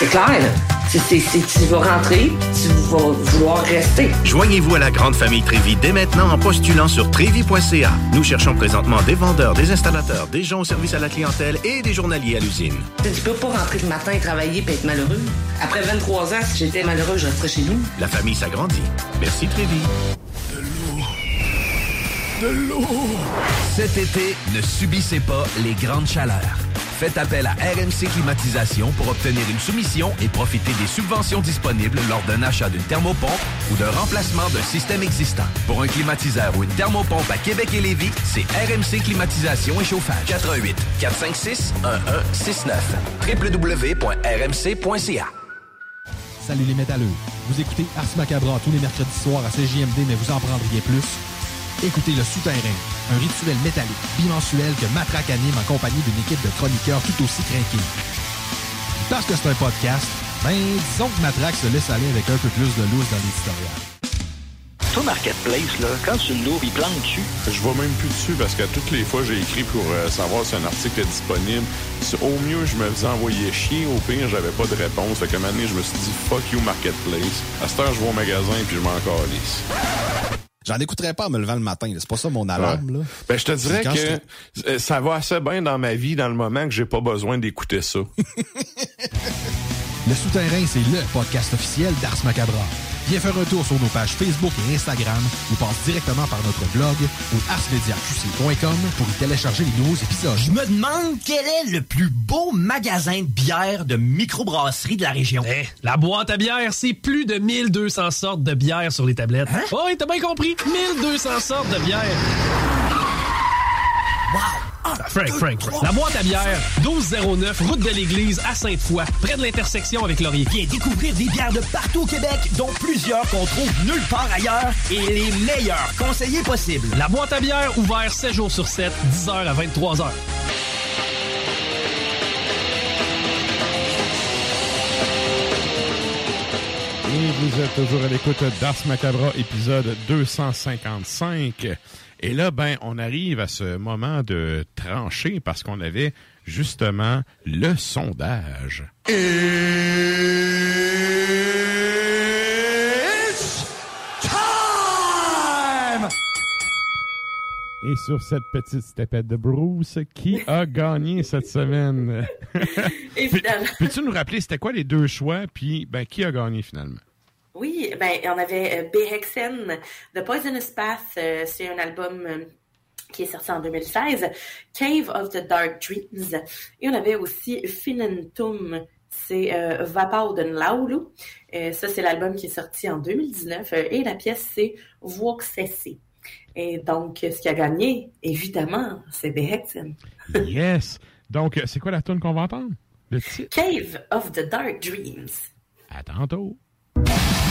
C'est clair, là. C'est- c'est- c'est- tu vas rentrer, tu vas vouloir rester. Joignez-vous à la grande famille Trévy dès maintenant en postulant sur trévy.ca. Nous cherchons présentement des vendeurs, des installateurs, des gens au service à la clientèle et des journaliers à l'usine. Tu peux pas rentrer le matin et travailler et être malheureux. Après 23 ans, si j'étais malheureux, je resterais chez nous. La famille s'agrandit. Merci Trévy. De l'eau! Cet été, ne subissez pas les grandes chaleurs. Faites appel à RMC Climatisation pour obtenir une soumission et profiter des subventions disponibles lors d'un achat d'une thermopompe ou d'un remplacement d'un système existant. Pour un climatiseur ou une thermopompe à Québec et Lévis, c'est RMC Climatisation et Chauffage. 88 456 1169 www.rmc.ca Salut les métalleux. Vous écoutez Ars Macabra tous les mercredis soirs à CJMD, mais vous en prendriez plus. Écoutez Le Souterrain, un rituel métallique bimensuel que Matraque anime en compagnie d'une équipe de chroniqueurs tout aussi craqués. Parce que c'est un podcast, ben disons que Matraque se laisse aller avec un peu plus de loose dans l'éditorial. Toi, Marketplace, là, quand tu l'ouvres, il plante dessus. Je vais même plus dessus parce que toutes les fois, j'ai écrit pour euh, savoir si un article est disponible. Au mieux, je me faisais envoyer chier. Au pire, j'avais pas de réponse. Fait qu'à un moment donné, je me suis dit « Fuck you, Marketplace ». À cette heure, je vais au magasin puis je m'en calisse. J'en écouterais pas en me levant le matin. C'est pas ça mon alarme. Là. Ben, je te dirais que euh, ça va assez bien dans ma vie dans le moment que j'ai pas besoin d'écouter ça. Le Souterrain, c'est le podcast officiel d'Ars Macabra. Viens faire un tour sur nos pages Facebook et Instagram ou passe directement par notre blog ou arsmediaqc.com pour y télécharger les nouveaux épisodes. Je me demande quel est le plus beau magasin de bière de microbrasserie de la région. Eh, la boîte à bière, c'est plus de 1200 sortes de bière sur les tablettes. Hein? Oh, oui, t'as bien compris. 1200 sortes de bière. Wow! Ah, Frank, Frank, Frank. La boîte à bière, 1209, route de l'église à Sainte-Foy, près de l'intersection avec Laurier. Viens découvrir des bières de partout au Québec, dont plusieurs qu'on trouve nulle part ailleurs et les meilleurs conseillers possibles. La boîte à bière, ouvert 7 jours sur 7, 10h à 23h. Et vous êtes toujours à l'écoute d'Ars Macabra, épisode 255. Et là, ben, on arrive à ce moment de trancher parce qu'on avait justement le sondage. Et sur cette petite stepette de Bruce, qui a gagné cette semaine? Évidemment. Peux- Peux-tu nous rappeler c'était quoi les deux choix, puis ben, qui a gagné finalement? Oui, ben on avait euh, Behexen The Poisonous Path, euh, c'est un album euh, qui est sorti en 2016, Cave of the Dark Dreams, et on avait aussi Finantum, c'est euh, Vapor de Laulu. Euh, ça, c'est l'album qui est sorti en 2019, euh, et la pièce, c'est Voxessi. Et donc, ce qui a gagné, évidemment, c'est Behexen. Yes! Donc, c'est quoi la tune qu'on va entendre? Le titre? Cave of the Dark Dreams. À tantôt. Cave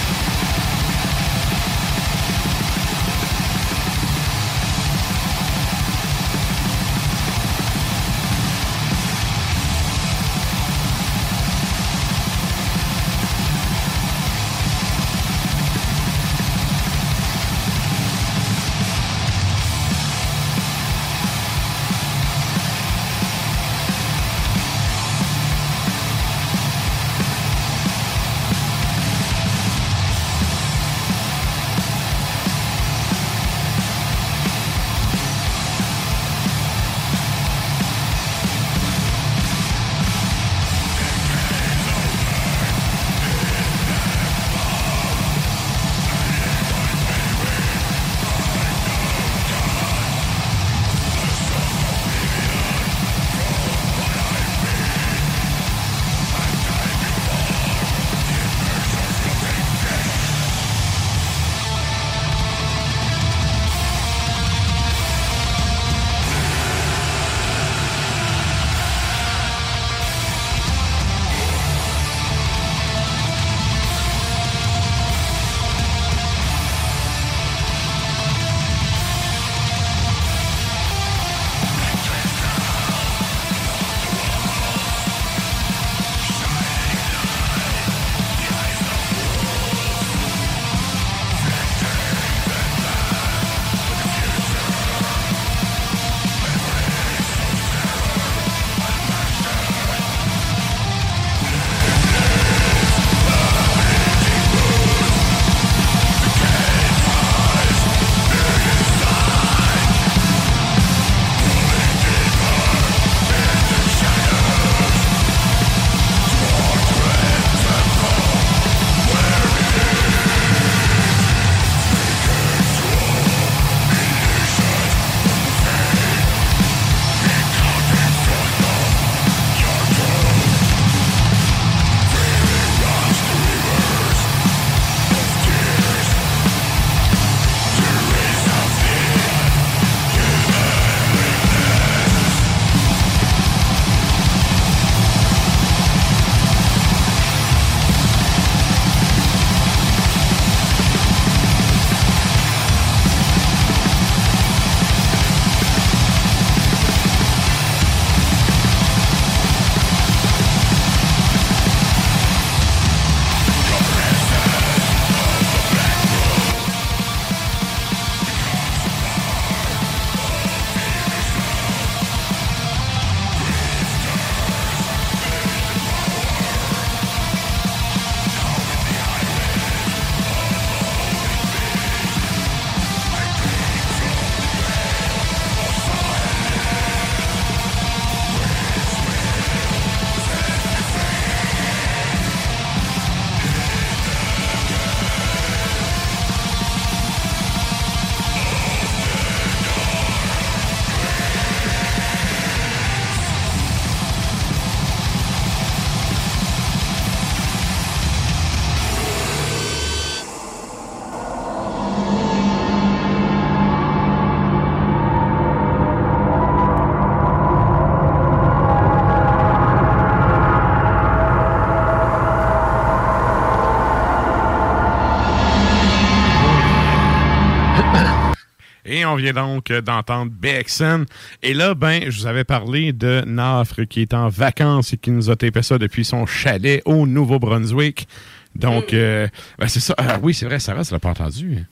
on vient donc euh, d'entendre BXN. Et là, ben, je vous avais parlé de Nafre qui est en vacances et qui nous a tapé ça depuis son chalet au Nouveau-Brunswick. Donc, euh, ben, c'est ça. Ah oui, c'est vrai, Sarah, tu l'as pas entendu.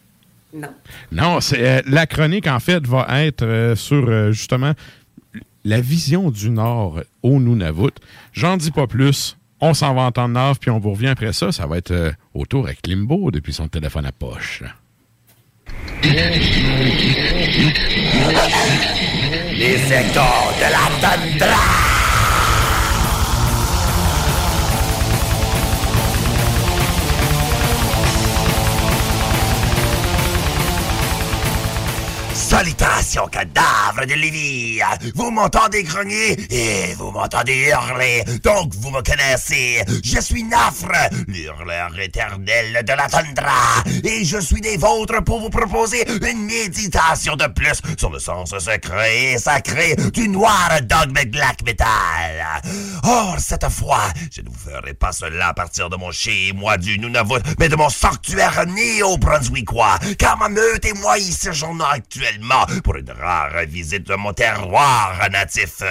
Non. Non, c'est euh, la chronique, en fait, va être euh, sur, justement, la vision du Nord au Nunavut. J'en dis pas plus. On s'en va entendre Nafre, puis on vous revient après ça. Ça va être euh, au tour avec Limbo depuis son téléphone à poche. Les secteurs de la tundra. Salutations, cadavres de Lévis! Vous m'entendez grogner et vous m'entendez hurler, donc vous me connaissez. Je suis Nafre, l'hurleur éternel de la tundra, et je suis des vôtres pour vous proposer une méditation de plus sur le sens secret et sacré du noir dogme black metal. Or, cette fois, je ne vous ferai pas cela à partir de mon chez-moi du Nunavut, mais de mon sanctuaire néo-brunswickois, car ma meute et moi y séjournons actuellement pour une rare visite de mon terroir natif.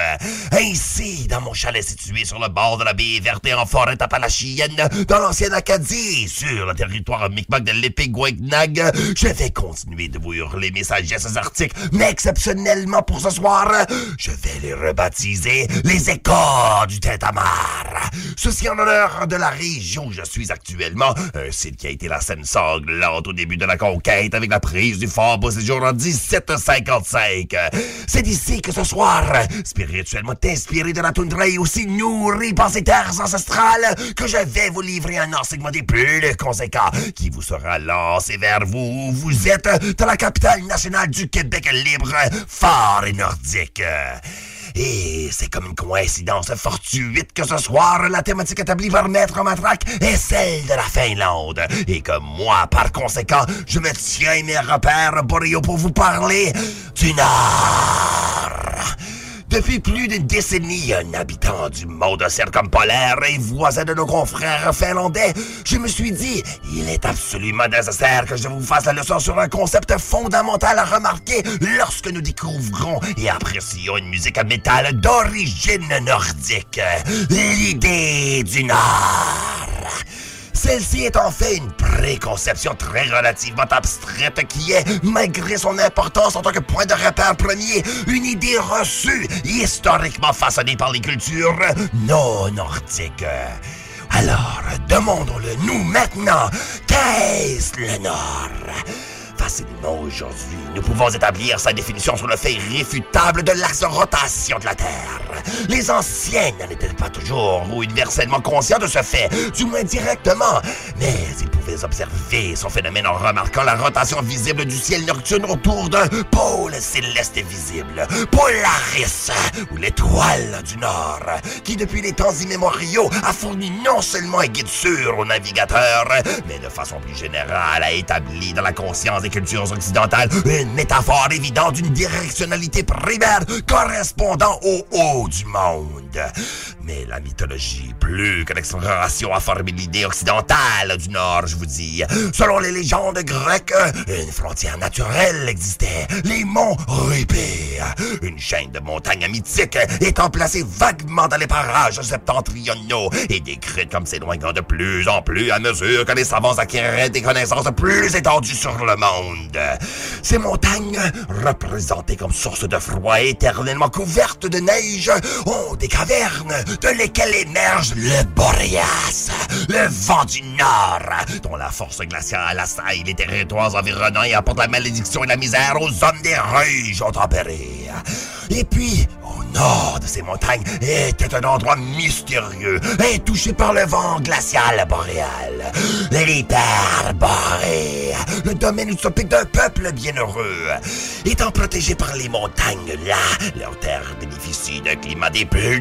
Ainsi, dans mon chalet situé sur le bord de la baie verte et en forêt appalachienne, dans l'ancienne Acadie, sur le territoire Micmac de l'Épiguagnag, je vais continuer de vous hurler mes sagesses arctiques, mais exceptionnellement pour ce soir, je vais les rebaptiser les échos du Tintamar. Ceci en honneur de la région où je suis actuellement, un site qui a été la scène sanglante au début de la conquête avec la prise du fort Beauséjour en 1755. C'est d'ici que ce soir, spirituellement inspiré de la toundra et aussi nourri par ces terres ancestrales, que je vais vous livrer un enseignement des plus conséquents qui vous sera lancé vers vous où vous êtes dans la capitale nationale du Québec libre, fort et nordique. Et c'est comme une coïncidence fortuite que ce soir, la thématique établie par Maître Matraque est celle de la Finlande. Et que moi, par conséquent, je me tiens mes repères pour vous parler du Nord. Depuis plus d'une décennie, un habitant du monde circumpolaire et voisin de nos confrères finlandais, je me suis dit, il est absolument nécessaire que je vous fasse la leçon sur un concept fondamental à remarquer lorsque nous découvrons et apprécions une musique à métal d'origine nordique. L'idée du Nord. Celle-ci est en fait une préconception très relativement abstraite qui est, malgré son importance en tant que point de repère premier, une idée reçue historiquement façonnée par les cultures non nordiques. Alors, demandons-le nous maintenant, qu'est-ce le Nord? Facilement aujourd'hui, nous pouvons établir sa définition sur le fait irréfutable de l'axe de rotation de la Terre. Les anciens n'en étaient pas toujours ou universellement conscients de ce fait, du moins directement, mais ils pouvaient observer son phénomène en remarquant la rotation visible du ciel nocturne autour d'un pôle céleste visible, Polaris, ou l'étoile du Nord, qui depuis les temps immémoriaux a fourni non seulement un guide sûr aux navigateurs, mais de façon plus générale a établi dans la conscience des cultures occidentales une métaphore évidente d'une directionnalité primaire correspondant au haut du monde. Mais la mythologie, plus que l'exploration, a formé l'idée occidentale du Nord, je vous dis. Selon les légendes grecques, une frontière naturelle existait, les monts Rupé, une chaîne de montagnes mythiques étant placée vaguement dans les parages septentrionaux et décrite comme s'éloignant de plus en plus à mesure que les savants acquéraient des connaissances plus étendues sur le monde. Ces montagnes, représentées comme source de froid éternellement couvertes de neige, ont des de lesquelles émerge le Boréas, le vent du Nord, dont la force glaciale assaille les territoires environnants et apporte la malédiction et la misère aux hommes des régions tempérées. Et puis, au nord de ces montagnes était un endroit mystérieux touché par le vent glacial boréal. L'hyperborée, le domaine utopique d'un peuple bienheureux. Étant protégé par les montagnes là, leur terre bénéficie d'un climat des plus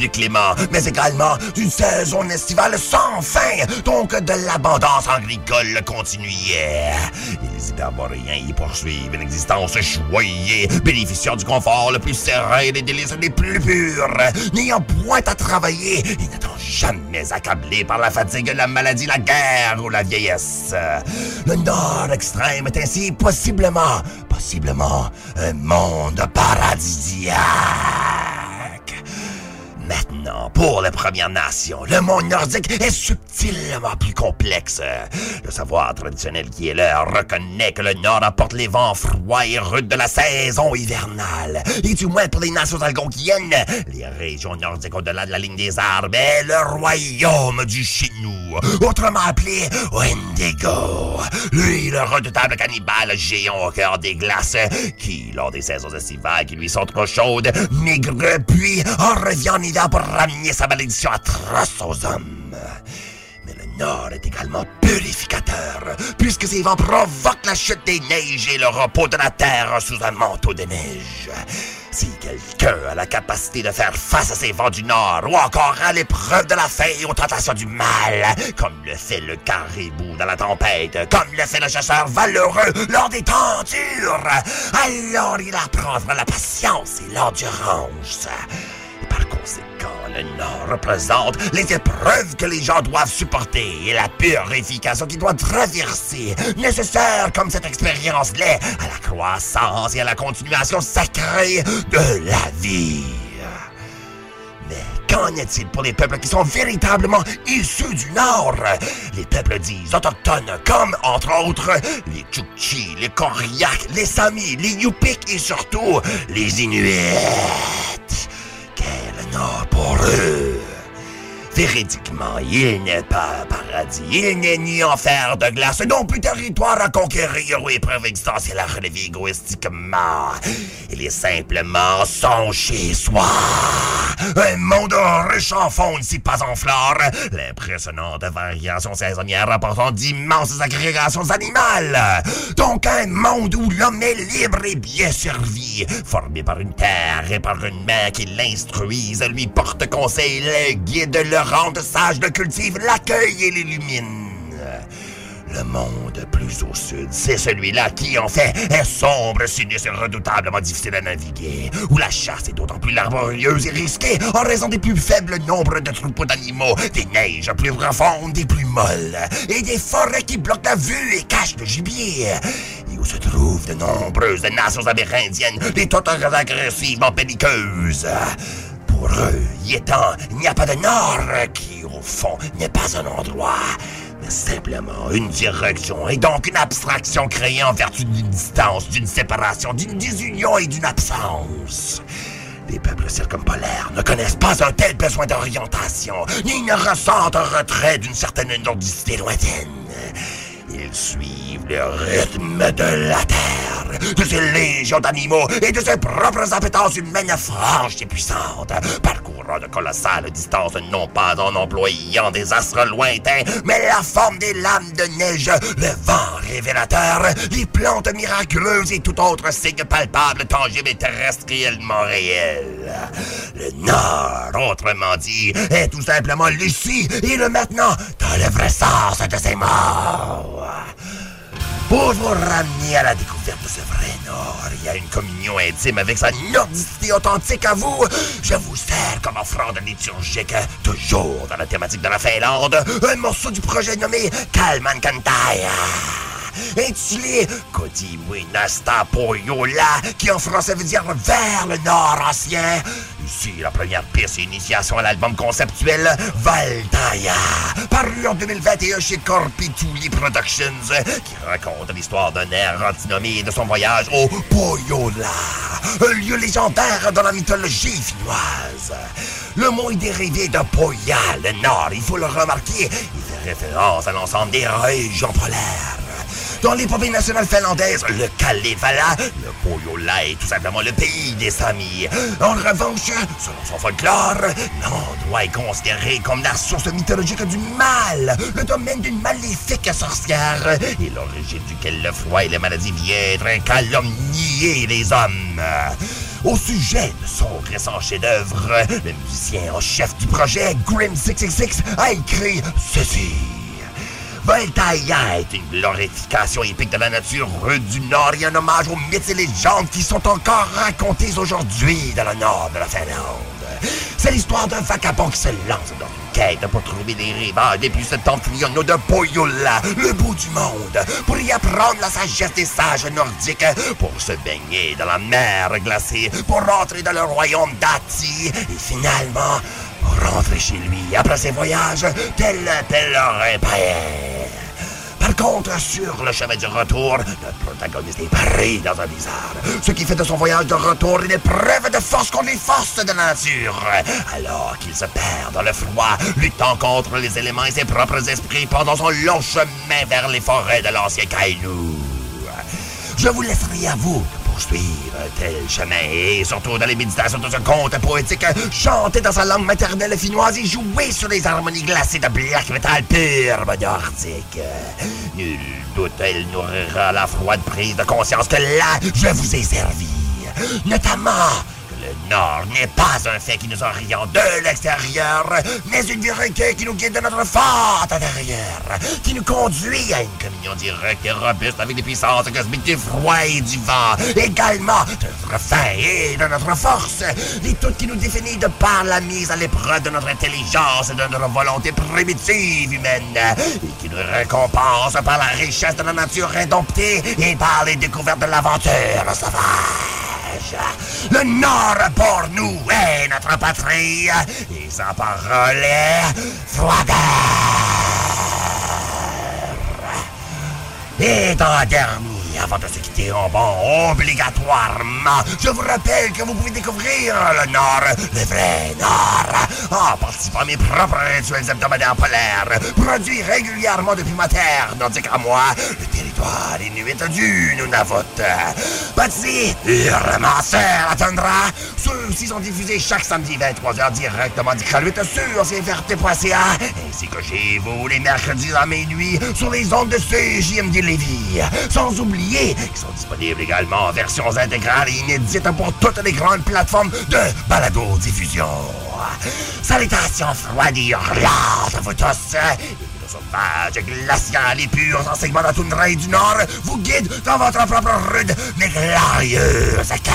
mais également d'une saison estivale sans fin, donc de l'abondance agricole continuait. Les hyperboréens y poursuivent une existence choyée, bénéficiant du confort le plus serein et des délices les plus purs, n'ayant point à travailler et n'étant jamais accablés par la fatigue, la maladie, la guerre ou la vieillesse. Le nord extrême est ainsi possiblement possiblement un monde paradisiaque. Pour les Premières Nations, le monde nordique est subtilement plus complexe. Le savoir traditionnel qui est leur reconnaît que le Nord apporte les vents froids et rudes de la saison hivernale. Et du moins pour les nations algonquiennes, les régions nordiques au-delà de la ligne des arbres est le royaume du Chinou, autrement appelé Wendigo. Lui, le redoutable cannibale géant au cœur des glaces, qui, lors des saisons estivales qui lui sont trop chaudes, migre puis en revient en hiver ramener sa malédiction atroce aux hommes. Mais le Nord est également purificateur, puisque ses vents provoquent la chute des neiges et le repos de la terre sous un manteau de neige. Si quelqu'un a la capacité de faire face à ces vents du Nord, ou encore à l'épreuve de la faim et aux tentations du mal, comme le fait le caribou dans la tempête, comme le fait le chasseur valeureux lors des temps durs, alors il apprendra la patience et l'endurance. Par conséquent, le Nord représente les épreuves que les gens doivent supporter et la purification qu'ils doivent traverser, nécessaire comme cette expérience l'est à la croissance et à la continuation sacrée de la vie. Mais qu'en est-il pour les peuples qui sont véritablement issus du Nord? Les peuples dits autochtones, comme, entre autres, les Tchouktchis, les Koryak, les Samis, les Yupik et surtout les Inuits. Quel Nord pour eux? Véridiquement, il n'est pas un paradis, il n'est ni enfer de glace, non plus territoire à conquérir ou épreuve existentielle à relever égoïstiquement. Il est simplement son chez-soi. Un monde riche en faune, si pas en flore. L'impressionnante variation saisonnière apportant d'immenses agrégations animales. Donc un monde où l'homme est libre et bien servi, formé par une terre et par une main qui l'instruise, lui porte conseil, le guide, le rende sage, le cultive, l'accueille et l'illumine. Le monde plus au sud, c'est celui-là qui, en fait, est sombre, sinistre et redoutablement difficile à naviguer, où la chasse est d'autant plus laborieuse et risquée en raison des plus faibles nombres de troupeaux d'animaux, des neiges plus profondes et plus molles, et des forêts qui bloquent la vue et cachent le gibier, et où se trouvent de nombreuses nations amérindiennes, des tauteurs agressivement belliqueuses. Pour eux, y étant, il n'y a pas de nord qui, au fond, n'est pas un endroit, mais simplement une direction et donc une abstraction créée en vertu d'une distance, d'une séparation, d'une désunion et d'une absence. Les peuples circumpolaires ne connaissent pas un tel besoin d'orientation, ni ne ressentent un retrait d'une certaine nordicité lointaine. Ils suivent le rythme de la terre, de ses légions d'animaux et de ses propres appétences humaines franches et puissantes, parcourant de colossales distances non pas en employant des astres lointains, mais la forme des lames de neige, le vent révélateur, les plantes miraculeuses et tout autre signe palpable, tangible et terrestriellement réel. Le Nord, autrement dit, est tout simplement l'ici et le maintenant dans le vrai sens de ses morts. Pour vous ramener à la découverte de ce vrai Nord et à une communion intime avec sa nordicité authentique à vous, je vous sers comme offrande liturgique, toujours dans la thématique de la Finlande, un morceau du projet nommé Kalman Kantaya intitulé Poyola, qui en français veut dire vers le nord ancien. Ici, la première piste et initiation à l'album conceptuel Valtaya, paru en 2021 chez Corpituli Productions, qui raconte l'histoire d'un air antinomé de son voyage au Poyola, un lieu légendaire dans la mythologie finnoise. Le mot est dérivé de Poya, le nord, il faut le remarquer, il fait référence à l'ensemble des régions polaires. Dans l'épopée nationale finlandaise, le Kalevala, le Pohjola est tout simplement le pays des Samis. En revanche, selon son folklore, l'endroit est considéré comme la source mythologique du mal, le domaine d'une maléfique sorcière, et l'origine duquel le froid et les maladies viendraient calomnier les hommes. Au sujet de son récent chef-d'œuvre, le musicien en chef du projet, Grim666, a écrit ceci. Est une glorification épique de la nature rude du Nord et un hommage aux mythes et légendes qui sont encore racontés aujourd'hui dans le Nord de la Finlande. C'est l'histoire d'un vagabond qui se lance dans une quête pour trouver des rivales depuis ce Tanflionneau de Poyola, le bout du monde, pour y apprendre la sagesse des sages nordiques, pour se baigner dans la mer glacée, pour rentrer dans le royaume d'Ati, et finalement, rentrer chez lui après ses voyages, tel pèlerin père. Par contre, sur le chemin du retour, notre protagoniste est pris dans un blizzard. Ce qui fait de son voyage de retour une épreuve de force contre les forces de la nature. Alors qu'il se perd dans le froid, luttant contre les éléments et ses propres esprits pendant son long chemin vers les forêts de l'ancien Kainu. Je vous laisserai à vous poursuivre un tel chemin et surtout dans les méditations de ce conte poétique, chanter dans sa langue maternelle finnoise et jouer sur les harmonies glacées de black metal pur nordique. Nul doute elle nourrira la froide prise de conscience que là, je vous ai servi. Notamment le Nord n'est pas un fait qui nous oriente de l'extérieur, mais une vérité qui nous guide de notre forte intérieur, qui nous conduit à une communion directe et robuste avec les puissances cosmiques du froid et du vent, également de notre faim et de notre force, et tout qui nous définit de par la mise à l'épreuve de notre intelligence et de notre volonté primitive humaine, et qui nous récompense par la richesse de la nature indomptée et par les découvertes de l'aventure Le Nord pour nous est notre patrie, et sa parole est froideur. Et en dernier, avant de se quitter en bon, obligatoirement, je vous rappelle que vous pouvez découvrir le Nord, le vrai Nord, en participant à mes propres rituels hebdomadaires polaires, produits régulièrement depuis ma terre nordique à moi, le territoire inuit du Nunavut. Bâti, Hurlemancer attendra. Ceux-ci sont diffusés chaque samedi 23h directement du Kralut sur CFRT.ca, ainsi que chez vous les mercredis à minuit sur les ondes de CJMD Lévis. Sans oublier qu'ils sont disponibles également en versions intégrales et inédites pour toutes les grandes plateformes de balado-diffusion. Salutations froides et hurlantes à vous tous. Sauvage, glacial et pur enseignement de la du Nord vous guide dans votre propre rude mais glorieuse quête.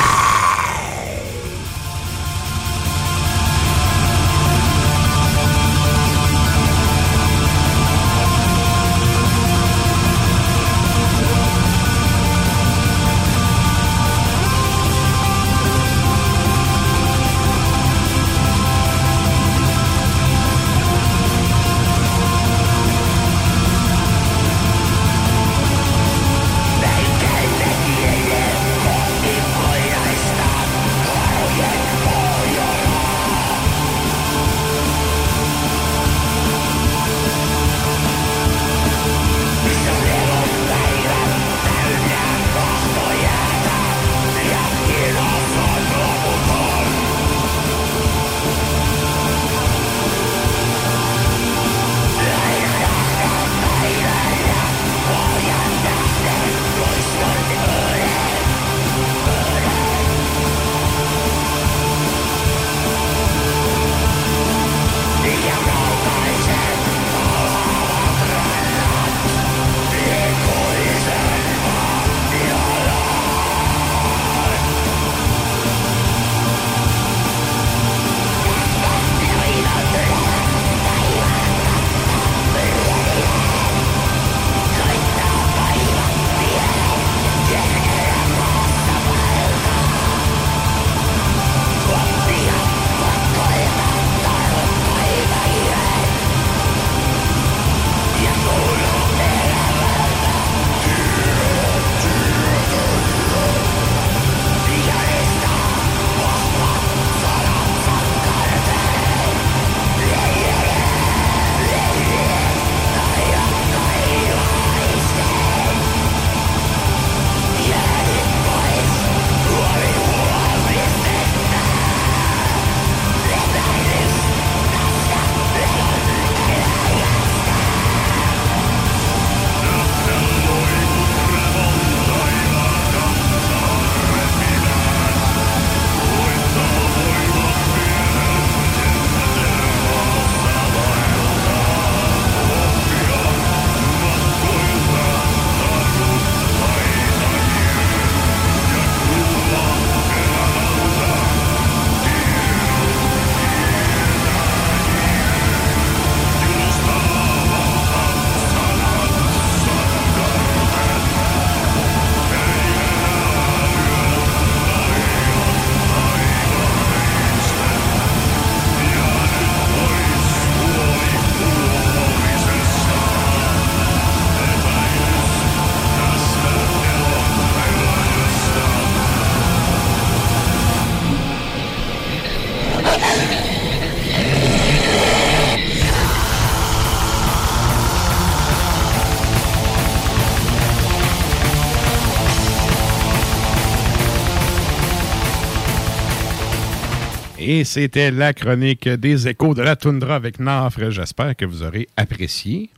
Et c'était la chronique des échos de la toundra avec Nafre. J'espère que vous aurez apprécié.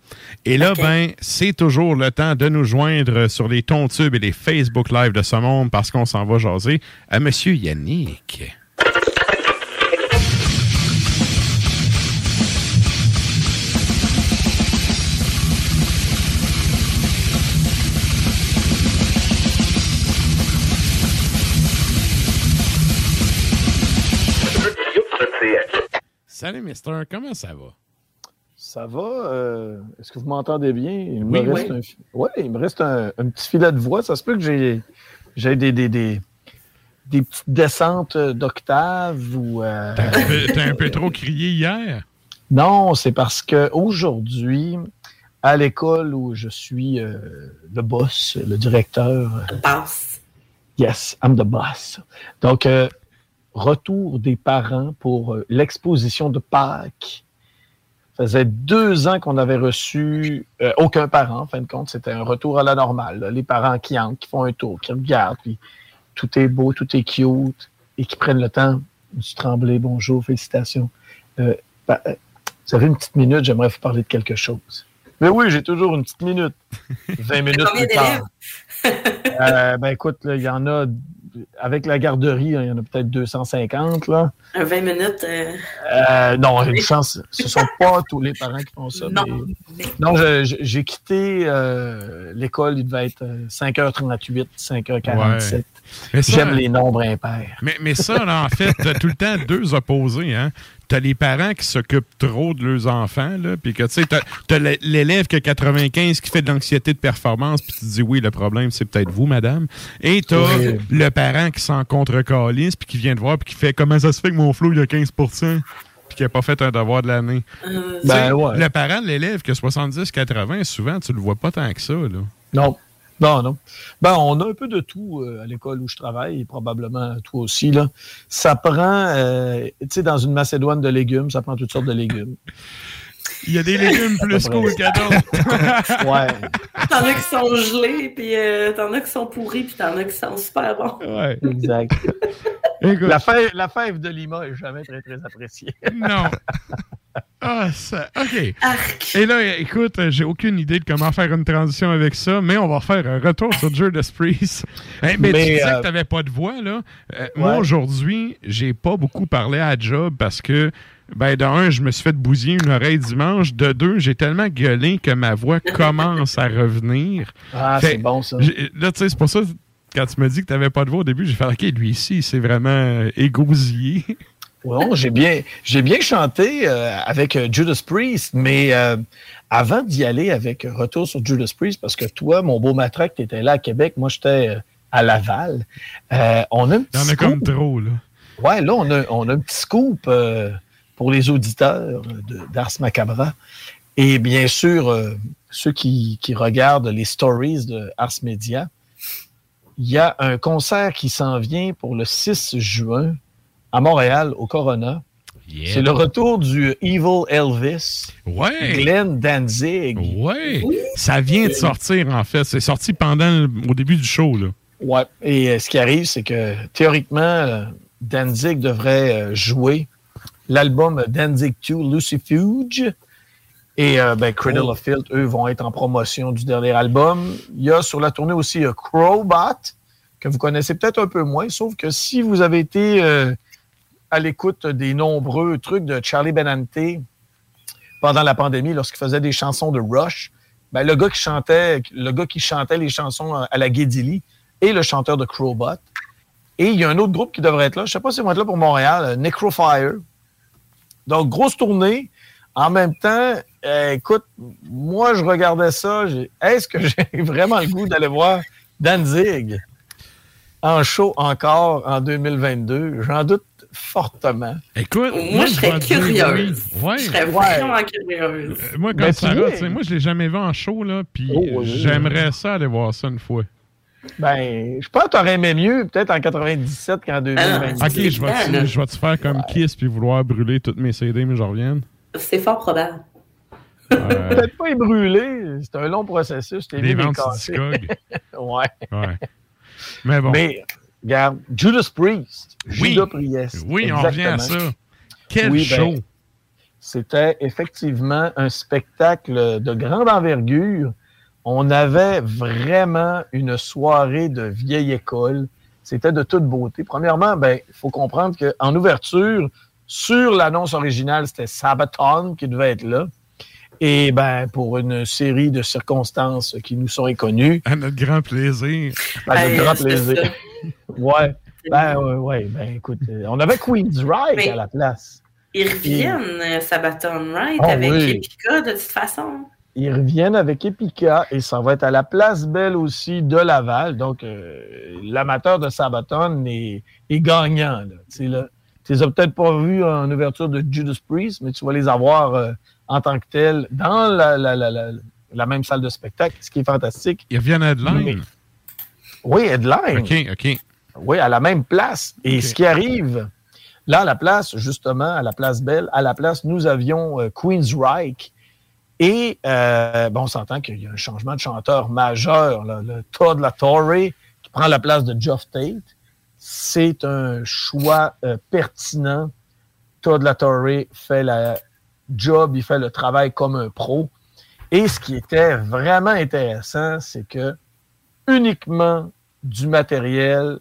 Et là, ben, c'est toujours le temps de nous joindre sur les tubes et les Facebook Live de ce monde parce qu'on s'en va jaser à Monsieur Yannick. Salut, Mister. Comment ça va? Ça va? euh, Est-ce que vous m'entendez bien? Il Oui, me reste, oui. Un, fi- ouais, il me reste un, un petit filet de voix. Ça se peut que j'ai des, des, des, des petites descentes d'octave ou. euh, T'as un, peu- t'as un peu trop crié hier? Non, c'est parce que aujourd'hui, à l'école où je suis euh, le boss, le directeur. Le boss. Yes, I'm the boss. Donc, euh, retour des parents pour euh, l'exposition de Pâques. Ça faisait deux ans qu'on avait reçu euh, aucun parent, en fin de compte. C'était un retour à la normale. là. Les parents qui entrent, qui font un tour, qui regardent, puis tout est beau, tout est cute, et qui prennent le temps. Monsieur Tremblay, bonjour, félicitations. Euh, bah, vous avez une petite minute, j'aimerais vous parler de quelque chose. Mais oui, j'ai toujours une petite minute. 20 minutes Combien plus tard. Euh, ben écoute, il y en a, avec la garderie, hein, il y en a peut-être 250. Là. Un 20 minutes. euh, Euh, non, une chance, ce ne sont pas tous les parents qui font ça. Non. mais- Non, je- je- j'ai quitté euh, l'école, il devait être euh, 5h38, 5h47. Ouais. Mais ça- J'aime les nombres impairs. Mais, mais ça, là, en fait, tout le temps deux opposés. Hein? T'as les parents qui s'occupent trop de leurs enfants, là, puis que, tu sais, t'as, t'as l'é- l'élève qui a 95 qui fait de l'anxiété de performance, puis tu te dis, oui, le problème, c'est peut-être vous, madame. Et t'as Oui. le parent qui s'en contre-calisse, puis qui vient te voir, puis qui fait, comment ça se fait que mon flot, il a 15% puis qui n'a pas fait un devoir de l'année. Euh, Ben, ouais. Le parent de l'élève qui a 70-80, souvent, tu le vois pas tant que ça, là. Non. Non, non. Ben, on a un peu de tout euh, à l'école où je travaille, et probablement toi aussi. Là. Ça prend, euh, tu sais, dans une macédoine de légumes, ça prend toutes sortes de légumes. Il y a des légumes plus cool qu'à d'autres. ouais. T'en as qui sont gelés, puis euh, t'en as qui sont pourris, puis t'en as qui sont super bons. Ouais. Exact. La fève, la fève de Lima est jamais très, très appréciée. Non. Ah, ça. OK. Et là, écoute, j'ai aucune idée de comment faire une transition avec ça, mais on va faire un retour sur Judas Priest. Hey, mais, Mais, tu disais euh, que t'avais pas de voix, là. Euh, Moi, aujourd'hui, j'ai pas beaucoup parlé à job parce que, ben, de un, je me suis fait bousiller une oreille dimanche. De deux, j'ai tellement gueulé que ma voix commence à revenir. Ah, c'est bon, ça. Là, tu sais, c'est pour ça, quand tu m'as dit que t'avais pas de voix au début, j'ai fait, OK, lui ici, c'est vraiment euh, égosillé. Ouais, j'ai bien, j'ai bien chanté euh, avec euh, Judas Priest, mais euh, avant d'y aller avec Retour sur Judas Priest, parce que toi, mon beau matraque, tu étais là à Québec, moi j'étais euh, à Laval, on a un Il y petit en a scoop. comme trop, là. Ouais, là, on a, on a un petit scoop pour les auditeurs de- d'Ars Macabra. Et bien sûr, euh, ceux qui, qui regardent les stories de Ars Media, il y a un concert qui s'en vient pour le 6 juin à Montréal, au Corona. Yeah. C'est le retour du Evil Elvis. Ouais. Glenn Danzig. Ouais. Ça vient de sortir, en fait. C'est sorti pendant au début du show, là. Ouais. Et euh, ce qui arrive, c'est que théoriquement, euh, Danzig devrait euh, jouer l'album Danzig 2 Lucifuge. Et euh, ben, Cradle Oh. of Filth, eux, vont être en promotion du dernier album. Il y a sur la tournée aussi euh, Crowbot, que vous connaissez peut-être un peu moins, sauf que si vous avez été euh, à l'écoute des nombreux trucs de Charlie Benante pendant la pandémie, lorsqu'il faisait des chansons de Rush, ben, le, gars qui chantait, le gars qui chantait les chansons à la Guédili est le chanteur de Crowbot. Et il y a un autre groupe qui devrait être là. Je ne sais pas s'ils vont être là pour Montréal, euh, Necrofire. Donc, grosse tournée. En même temps, euh, écoute, moi, je regardais ça. Est-ce que j'ai vraiment le goût d'aller voir Danzig en show encore en 2022? J'en doute fortement. Écoute, Moi, je serais curieuse. Ouais. Je serais vraiment curieuse. Euh, Moi, comme Ben, tu Sarah, moi, je l'ai jamais vu en show, là, puis Oh, oui, oui. j'aimerais ça aller voir ça une fois. Ben, je pense que tu aurais aimé mieux peut-être en 97 qu'en 2022. Ok, je vais-tu je vais-tu faire comme Kiss puis vouloir brûler toutes mes CD, mais je reviens? C'est fort probable. Peut-être pas les brûler. C'est un long processus. Des mis ventes ouais. Ouais. Mais bon. Mais Regarde, Judas Priest. Oui. Judas Priest. Oui, on revient à ça. Quel Oui, ben, show! C'était effectivement un spectacle de grande envergure. On avait vraiment une soirée de vieille école. C'était de toute beauté. Premièrement, ben, il faut comprendre qu'en ouverture, sur l'annonce originale, c'était Sabaton qui devait être là. Et ben, pour une série de circonstances qui nous sont inconnues. À notre grand plaisir. À notre Hey, grand plaisir. Ouais. Ben, ouais, ouais. Ben, écoute, euh, on avait Queen's Ride Mais- à la place. Ils reviennent, euh, Sabaton, right? Ah avec oui. Epica, de toute façon. Ils reviennent avec Epica et ça va être à la Place Belle aussi de Laval. Donc, euh, l'amateur de Sabaton est, est gagnant. Tu les as peut-être pas vus en ouverture de Judas Priest, mais tu vas les avoir euh, en tant que tels dans la, la, la, la, la même salle de spectacle, ce qui est fantastique. Ils reviennent à Headline. Oui, Headline. OK, OK. Oui, à la même place. Et ce qui arrive, là, à la place, justement, à la place Belle, à la place, nous avions euh, Queen's Reich. Et, euh, bon, on s'entend qu'il y a un changement de chanteur majeur, là, le Todd La Torre, qui prend la place de Geoff Tate. C'est un choix euh, pertinent. Todd La Torre fait la job, il fait le travail comme un pro. Et ce qui était vraiment intéressant, c'est que uniquement du matériel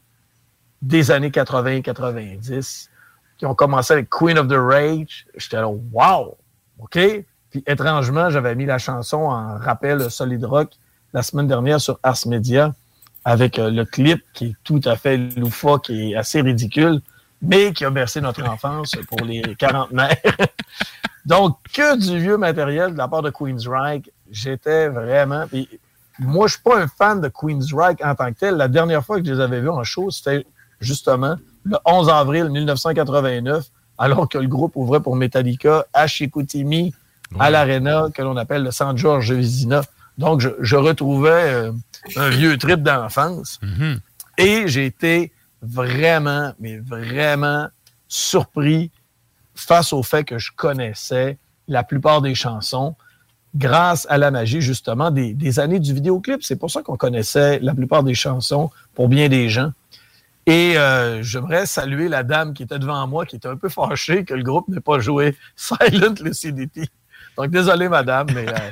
des années 80-90 qui ont commencé avec Queen of the Rage. J'étais là, wow! OK? Puis étrangement, j'avais mis la chanson en rappel Solid Rock la semaine dernière sur Ars Media avec euh, le clip qui est tout à fait loufoque et assez ridicule, mais qui a bercé notre enfance pour les quarantenaires. Donc, que du vieux matériel de la part de Queensryche. J'étais vraiment... puis moi, je suis pas un fan de Queensryche en tant que tel. La dernière fois que je les avais vus en show, c'était justement le 11 avril 1989, alors que le groupe ouvrait pour Metallica à Chicoutimi, à l'Arena, que l'on appelle le San George Vizina. Donc, je, je retrouvais euh, un vieux trip d'enfance. Et j'ai été vraiment, mais vraiment surpris face au fait que je connaissais la plupart des chansons grâce à la magie, justement, des, des années du vidéoclip. C'est pour ça qu'on connaissait la plupart des chansons pour bien des gens. Et euh, j'aimerais saluer la dame qui était devant moi, qui était un peu fâchée que le groupe n'ait pas joué Silent Lucidity. Donc, désolé, madame, mais... euh,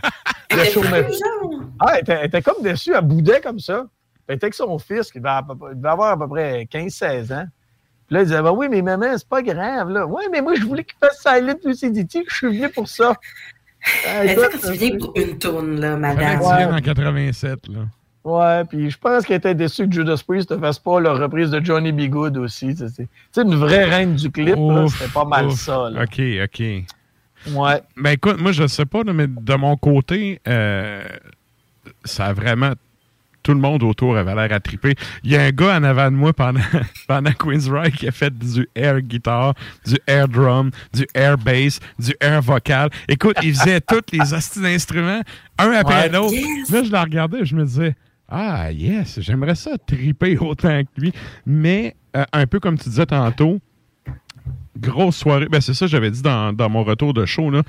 ah, elle était, elle était comme déçue, elle boudait comme ça. Elle était avec son fils, qui devait, avoir à peu près 15-16 ans. Puis là, il disait, ben oui, mais maman, c'est pas grave, là. Oui, mais moi, je voulais qu'il fasse Silent Lucidity, je suis venu pour ça. Ah, sais, écoute, quand tu viens pour une tourne, là, madame. que tu viennes en 87, là. Ouais, puis je pense qu'elle était déçue que Judas Priest ne fasse pas la reprise de Johnny B. Good aussi. Tu sais, une vraie reine du clip, c'était pas mal ouf. ça. là. OK, OK. Ouais. Ben écoute, moi, je sais pas, mais de mon côté, euh, ça a vraiment. Tout le monde autour avait l'air à triper. Il y a un gars en avant de moi pendant, pendant Queen's Ride qui a fait du air guitar, du air drum, du air bass, du air vocal. Écoute, il faisait tous les hosties d'instruments, un après Ouais. l'autre. Yes! Là, je le regardais, je me disais, ah, yes, j'aimerais ça triper autant que lui. Mais, euh, un peu comme tu disais tantôt, grosse soirée. Ben, c'est ça que j'avais dit dans, dans mon retour de show. Là.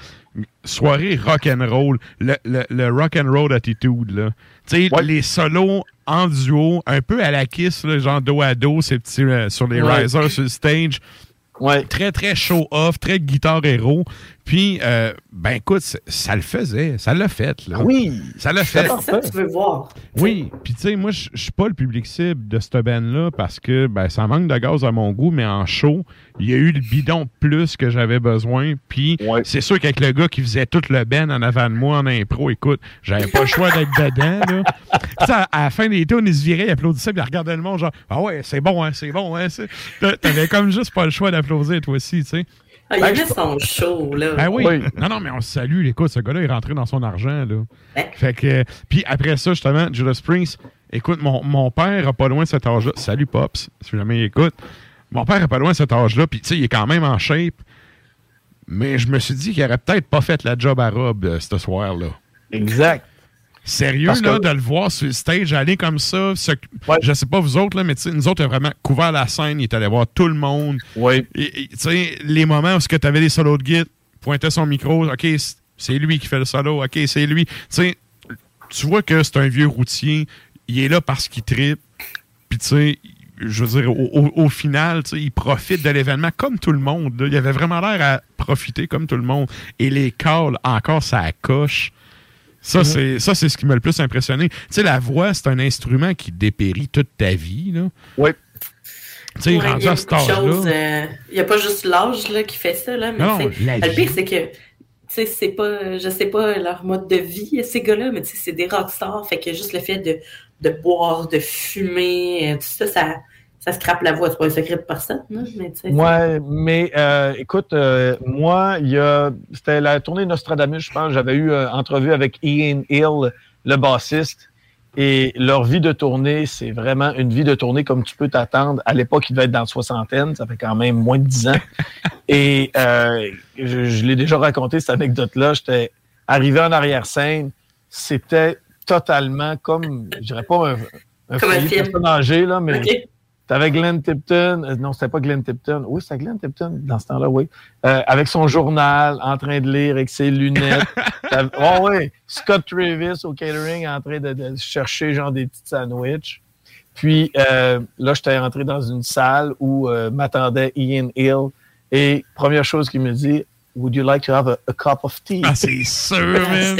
Soirée rock and roll. Le, le, le rock and roll attitude. Là. Tu sais, les solos en duo, un peu à la kiss, là, genre dos à dos, ces petits euh, sur les Ouais. risers sur le stage. Très, très show-off, très guitare héros. Puis, euh, ben écoute, ça le faisait. Ça l'a fait. Là. Oui. Ça l'a fait. C'est ça que tu veux voir. Oui, puis tu sais, moi, je suis pas le public cible de cette band-là parce que ben, ça manque de gaz à mon goût, mais en show, il y a eu le bidon plus que j'avais besoin. Puis c'est sûr qu'avec le gars qui faisait tout le band en avant de moi en impro, écoute, j'avais pas le choix d'être dedans. Là. À, la fin des tours, il se virait, il applaudissait, puis il regardait le monde, genre, ah ouais, c'est bon, hein, c'est bon, hein. T'avais comme juste pas le choix d'applaudir, toi aussi, tu sais. Ah, il aimait son show, là. Ben oui. Non, non, mais on se salue. Écoute, ce gars-là est rentré dans son argent. Là. Hein? Fait que. Puis après ça, justement, Judas Priest, écoute, mon, mon père a pas loin de cet âge-là. Salut, Pops, si jamais il écoute. Mon père a pas loin de cet âge-là. Puis, tu sais, il est quand même en shape. Mais je me suis dit qu'il aurait peut-être pas fait la job à Rob euh, ce soir-là. Exact. Sérieux, Parce là, que- de le voir sur le stage, aller comme ça. se- Je sais pas vous autres, là, mais nous autres, a vraiment couvert la scène. Il est allé voir tout le monde. Oui. Et, et, tu sais, les moments où tu avais des solos de guide, pointait son micro, OK, c'est lui qui fait le solo, OK, c'est lui. Tu sais, tu vois que c'est un vieux routier. Il est là parce qu'il tripe. Puis, tu sais, je veux dire, au, au- au final, tu sais, il profite de l'événement comme tout le monde. là. Il avait vraiment l'air à profiter comme tout le monde. Et les calls, encore, ça coche. Ça, Mhm. c'est ça, c'est ce qui m'a le plus impressionné. Tu sais, la voix, c'est un instrument qui dépérit toute ta vie. Là. Oui. Tu sais, Ouais, rendu il y a à choses, euh, Il n'y a pas juste l'âge là, qui fait ça, là, mais Non, le pire, c'est que tu sais, c'est pas, je sais pas leur mode de vie, ces gars-là, mais tu sais, c'est des rockstars, fait que juste le fait de, de boire, de fumer, euh, tout ça, ça, ça scrape la voix. C'est pas un secret de personne, mais. Ouais, mais euh, écoute, euh, moi, il y a. C'était la tournée Nostradamus, je pense. J'avais eu euh, entrevue avec Ian Hill, le bassiste. Et leur vie de tournée, c'est vraiment une vie de tournée comme tu peux t'attendre. À l'époque, il devait être dans la soixantaine, ça fait quand même moins de dix ans. Et euh, je, je l'ai déjà raconté, cette anecdote-là. J'étais arrivé en arrière-scène. C'était totalement comme, je dirais pas un, un Comme un film. là, mais. T'avais Glenn Tipton, euh, non, c'était pas Glenn Tipton. Oui, c'était Glenn Tipton dans ce temps-là, oui. Euh, avec son journal, en train de lire avec ses lunettes. Oh, oui, Scott Travis au catering en train de, de chercher genre des petits sandwichs. Puis euh, là, j'étais rentré dans une salle où euh, m'attendait Ian Hill. Et première chose qu'il me dit, Would you like to have a, a cup of tea? Ah, c'est sûr, man.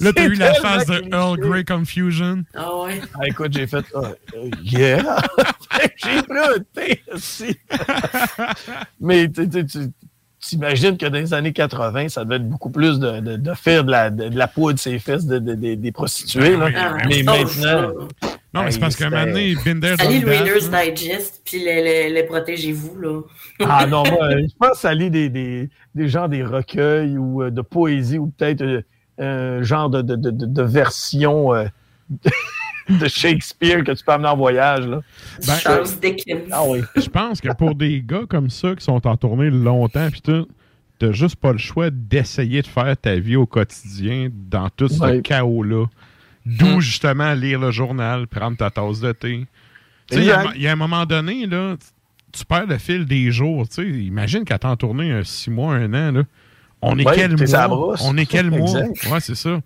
Là, t'as eu la phase de Earl Grey Confusion. Ah ouais. Ah, écoute, j'ai fait euh, yeah. j'ai pris un thé aussi. Mais tu- tu- tu- t'imagines que dans les années 80, ça devait être beaucoup plus de, de, de faire de la, de, de la poudre ses fesses de, de- de- des prostituées. là. Ah, Mais ça, maintenant. Non, mais c'est parce qu'à un moment donné, there, Allez, le Reader's. Digest, puis les, les, les protégez-vous, là. Ah non, moi, euh, je pense que ça lit des, des, des genres des recueils ou euh, de poésie ou peut-être euh, un genre de, de, de, de- de version euh, de Shakespeare que tu peux amener en voyage. Là. Ben, Charles Dickens. Ah oui. Je pense que pour des gars comme ça qui sont en tournée longtemps, puis tout, t'as juste pas le choix d'essayer de faire ta vie au quotidien dans tout ce Ouais. chaos-là. D'où justement lire le journal, prendre ta tasse de thé. Tu sais, Il y, a- y un moment donné, là, tu perds le fil des jours. Imagine qu'à t'en tourner un six mois, un an, là. On est Ouais, quel mois? On est quel mois? Ouais, c'est ça.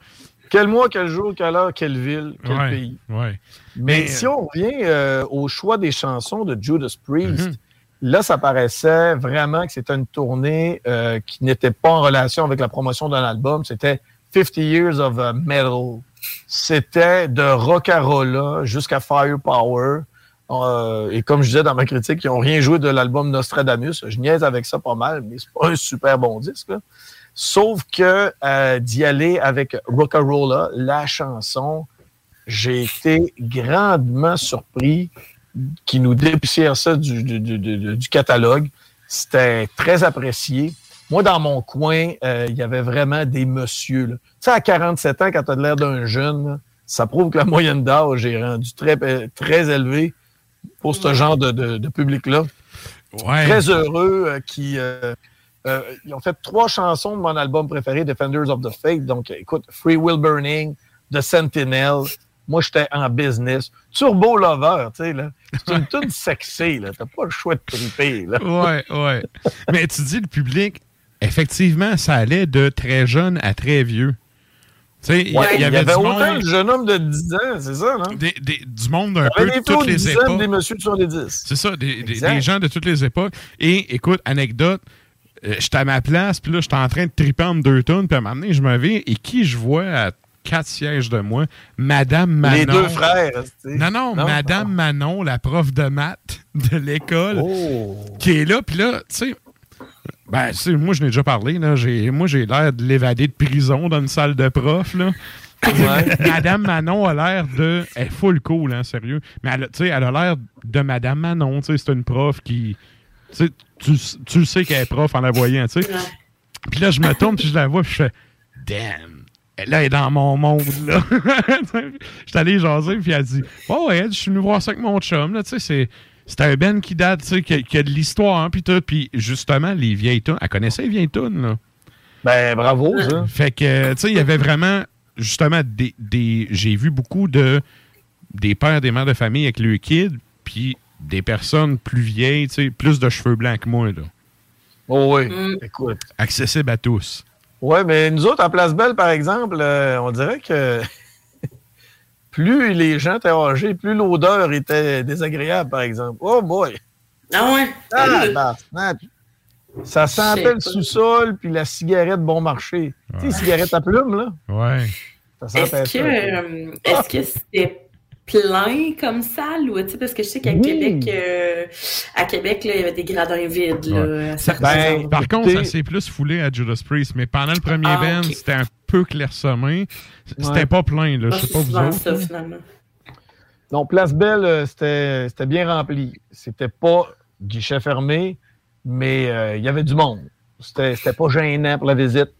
Quel mois, quel jour, quelle heure, quelle ville, quel Ouais, pays. ouais. Mais, Mais, si on revient euh, au choix des chansons de Judas Priest, Mhm. là, ça paraissait vraiment que c'était une tournée euh, qui n'était pas en relation avec la promotion d'un album. C'était 50 Years of uh, Metal. C'était de Rock'n'Rolla jusqu'à Firepower. Euh, et comme je disais dans ma critique, ils n'ont rien joué de l'album Nostradamus. Je niaise avec ça pas mal, mais c'est pas un super bon disque. Sauf que euh, d'y aller avec Rock'n'Rolla, la chanson, j'ai été grandement surpris qu'ils nous dépoussièrent ça du catalogue. C'était très apprécié. Moi, dans mon coin, euh, il y avait vraiment des messieurs. là. Tu sais, à 47 ans, quand tu as l'air d'un jeune, là, ça prouve que la moyenne d'âge est rendue très, euh, très élevée pour ce genre de, de- de public-là. Ouais. Très heureux euh, qui... euh, ils ont fait trois chansons de mon album préféré, Defenders of the Faith. Donc, écoute, Free Will Burning, The Sentinel. Moi, j'étais en business. Turbo Lover, tu sais, là. C'est une tune sexy, là. T'as pas le choix de triper, là. ouais, ouais. Mais tu dis le public, effectivement, ça allait de très jeune à très vieux. Tu sais, il y- Ouais, il y avait, du autant monde, de jeunes hommes de 10 ans, c'est ça, non? des- des- du monde d'un peu avait de toutes les 10 ans, époques. des messieurs sur les 10. C'est ça, des, gens de toutes les époques. Et écoute, anecdote, euh, j'étais à ma place, puis là, j'étais en train de triper deux tonnes, puis à un moment donné, je me vais, et qui je vois à quatre sièges de moi? Madame Manon. Les deux frères. Non, non, Non? Madame Manon, la prof de maths de l'école, Oh. qui est là, puis là, tu sais, ben, tu sais, moi, je n'ai déjà parlé, là, moi, j'ai l'air de l'évader de prison dans une salle de prof, là. Madame Manon a l'air de. Elle est full cool, hein, sérieux. Mais elle, a- tu sais, elle a l'air de Madame Manon. tu sais, C'est une prof qui. tu sais, Tu, sais qu'elle est prof en la voyant. tu sais. Puis là, je me tourne, puis je la vois, puis je fais Damn! Là, elle est dans mon monde, là. Je suis allé jaser, puis elle dit Oh, ouais, je suis venu voir ça avec mon chum, là. Tu sais, c'est. Un Ben qui date, tu sais, qui, a- qui a de l'histoire, hein, puis tout. Puis justement, les vieilles tunes. Elle connaissait les vieilles tunes, là. Ben, bravo, ça. Fait que, tu sais, il y avait vraiment, justement, des. des J'ai vu beaucoup de. Des pères, des mères de famille avec le kid, puis des personnes plus vieilles, tu sais, plus de cheveux blancs que moi, là. Oh oui, Mm. écoute. Accessible à tous. Ouais, mais nous autres, à Place Belle, par exemple, euh, on dirait que plus les gens étaient âgés, plus l'odeur était désagréable, par exemple. Oh boy! Ah ouais? Ah, bah. Ça sentait le sous-sol puis la cigarette bon marché. Tu sais, les cigarettes à plumes, là? Ouais. Ça sentait Est-ce que euh, est-ce que c'était plein comme salle ou tu sais parce que je sais qu'à Oui. Québec euh, à Québec là, il y avait des gradins vides là, Ouais. Ça- endroits. par contre, ça s'est plus foulé à Judas Priest, mais pendant le premier Ah, band, c'était un peu clairsemé. C'était Ouais. pas plein, là. Je Ah, sais pas vous autres. ça finalement. Non, Place Belle, euh, c'était c'était bien rempli. C'était pas guichet fermé, mais euh, il y avait du monde. C'était c'était pas gênant pour la visite.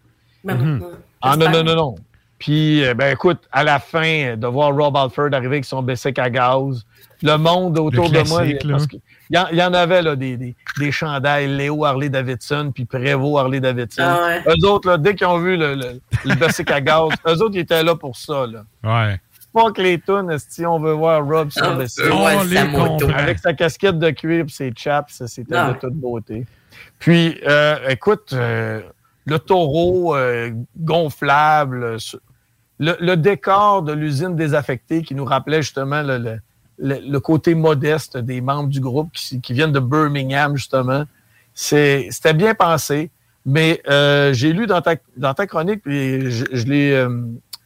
Ben, Mhm. non. Ah non, non, non, non. Puis, euh, ben écoute, à la fin, de voir Rob Alford arriver avec son Bessic à gaz, le monde autour de moi, parce qu'il y, en- il y en avait là, des, des, des chandails Léo Harley Davidson, puis Prévost Harley Davidson. Ah ouais. Eux autres, là, dès qu'ils ont vu le, le, le Bessic à gaz, eux autres, ils étaient là pour ça. Là. Ouais. Pas que les tunes, si on veut voir Rob sur Ah, le comprend. Avec sa casquette de cuir et ses chaps, ça, c'était de toute beauté. Puis, euh, écoute, euh, le taureau euh, gonflable, le, le décor de l'usine désaffectée qui nous rappelait justement le, le- le- le côté modeste des membres du groupe qui, qui viennent de Birmingham, justement. C'est- C'était bien pensé, mais euh, j'ai lu dans ta, dans ta chronique, puis je, je l'ai euh,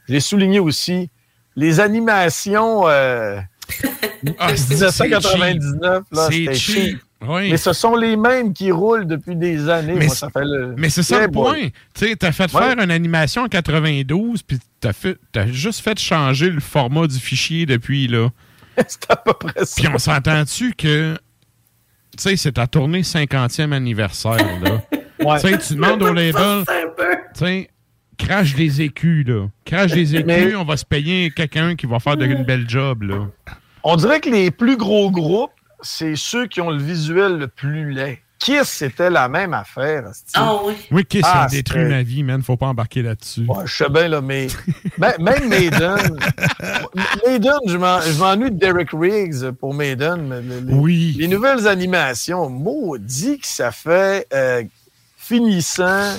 je l'ai souligné aussi, les animations euh, Ah, c'est- c'est 1999, là, C'est c'était cheap. cheap. Oui. Mais ce sont les mêmes qui roulent depuis des années. Mais Moi, c'est- ça fait le... Mais c'est ça le point. Tu t'as fait Ouais. faire une animation en 92, puis fait, t'as juste fait changer le format du fichier depuis là. c'est à peu près ça. Puis on s'entend-tu que, tu sais, c'est ta tournée 50e anniversaire là. Ouais. Tu sais, tu demandes au label, tu sais, crache des écus là, crache des écus, Mais- on va se payer quelqu'un qui va faire de, une belle job là. On dirait que les plus gros groupes, c'est ceux qui ont le visuel le plus laid. Kiss, c'était la même affaire. Ah oui. Oui, Kiss Ah, a détruit ma vie, man. Faut pas embarquer là-dessus. Ouais, je sais bien, là, mais ben- même Maiden, Maiden, je m'en- je m'ennuie de Derek Riggs pour Maiden. mais le- le- Oui. Les nouvelles animations, maudit que ça fait euh, finissant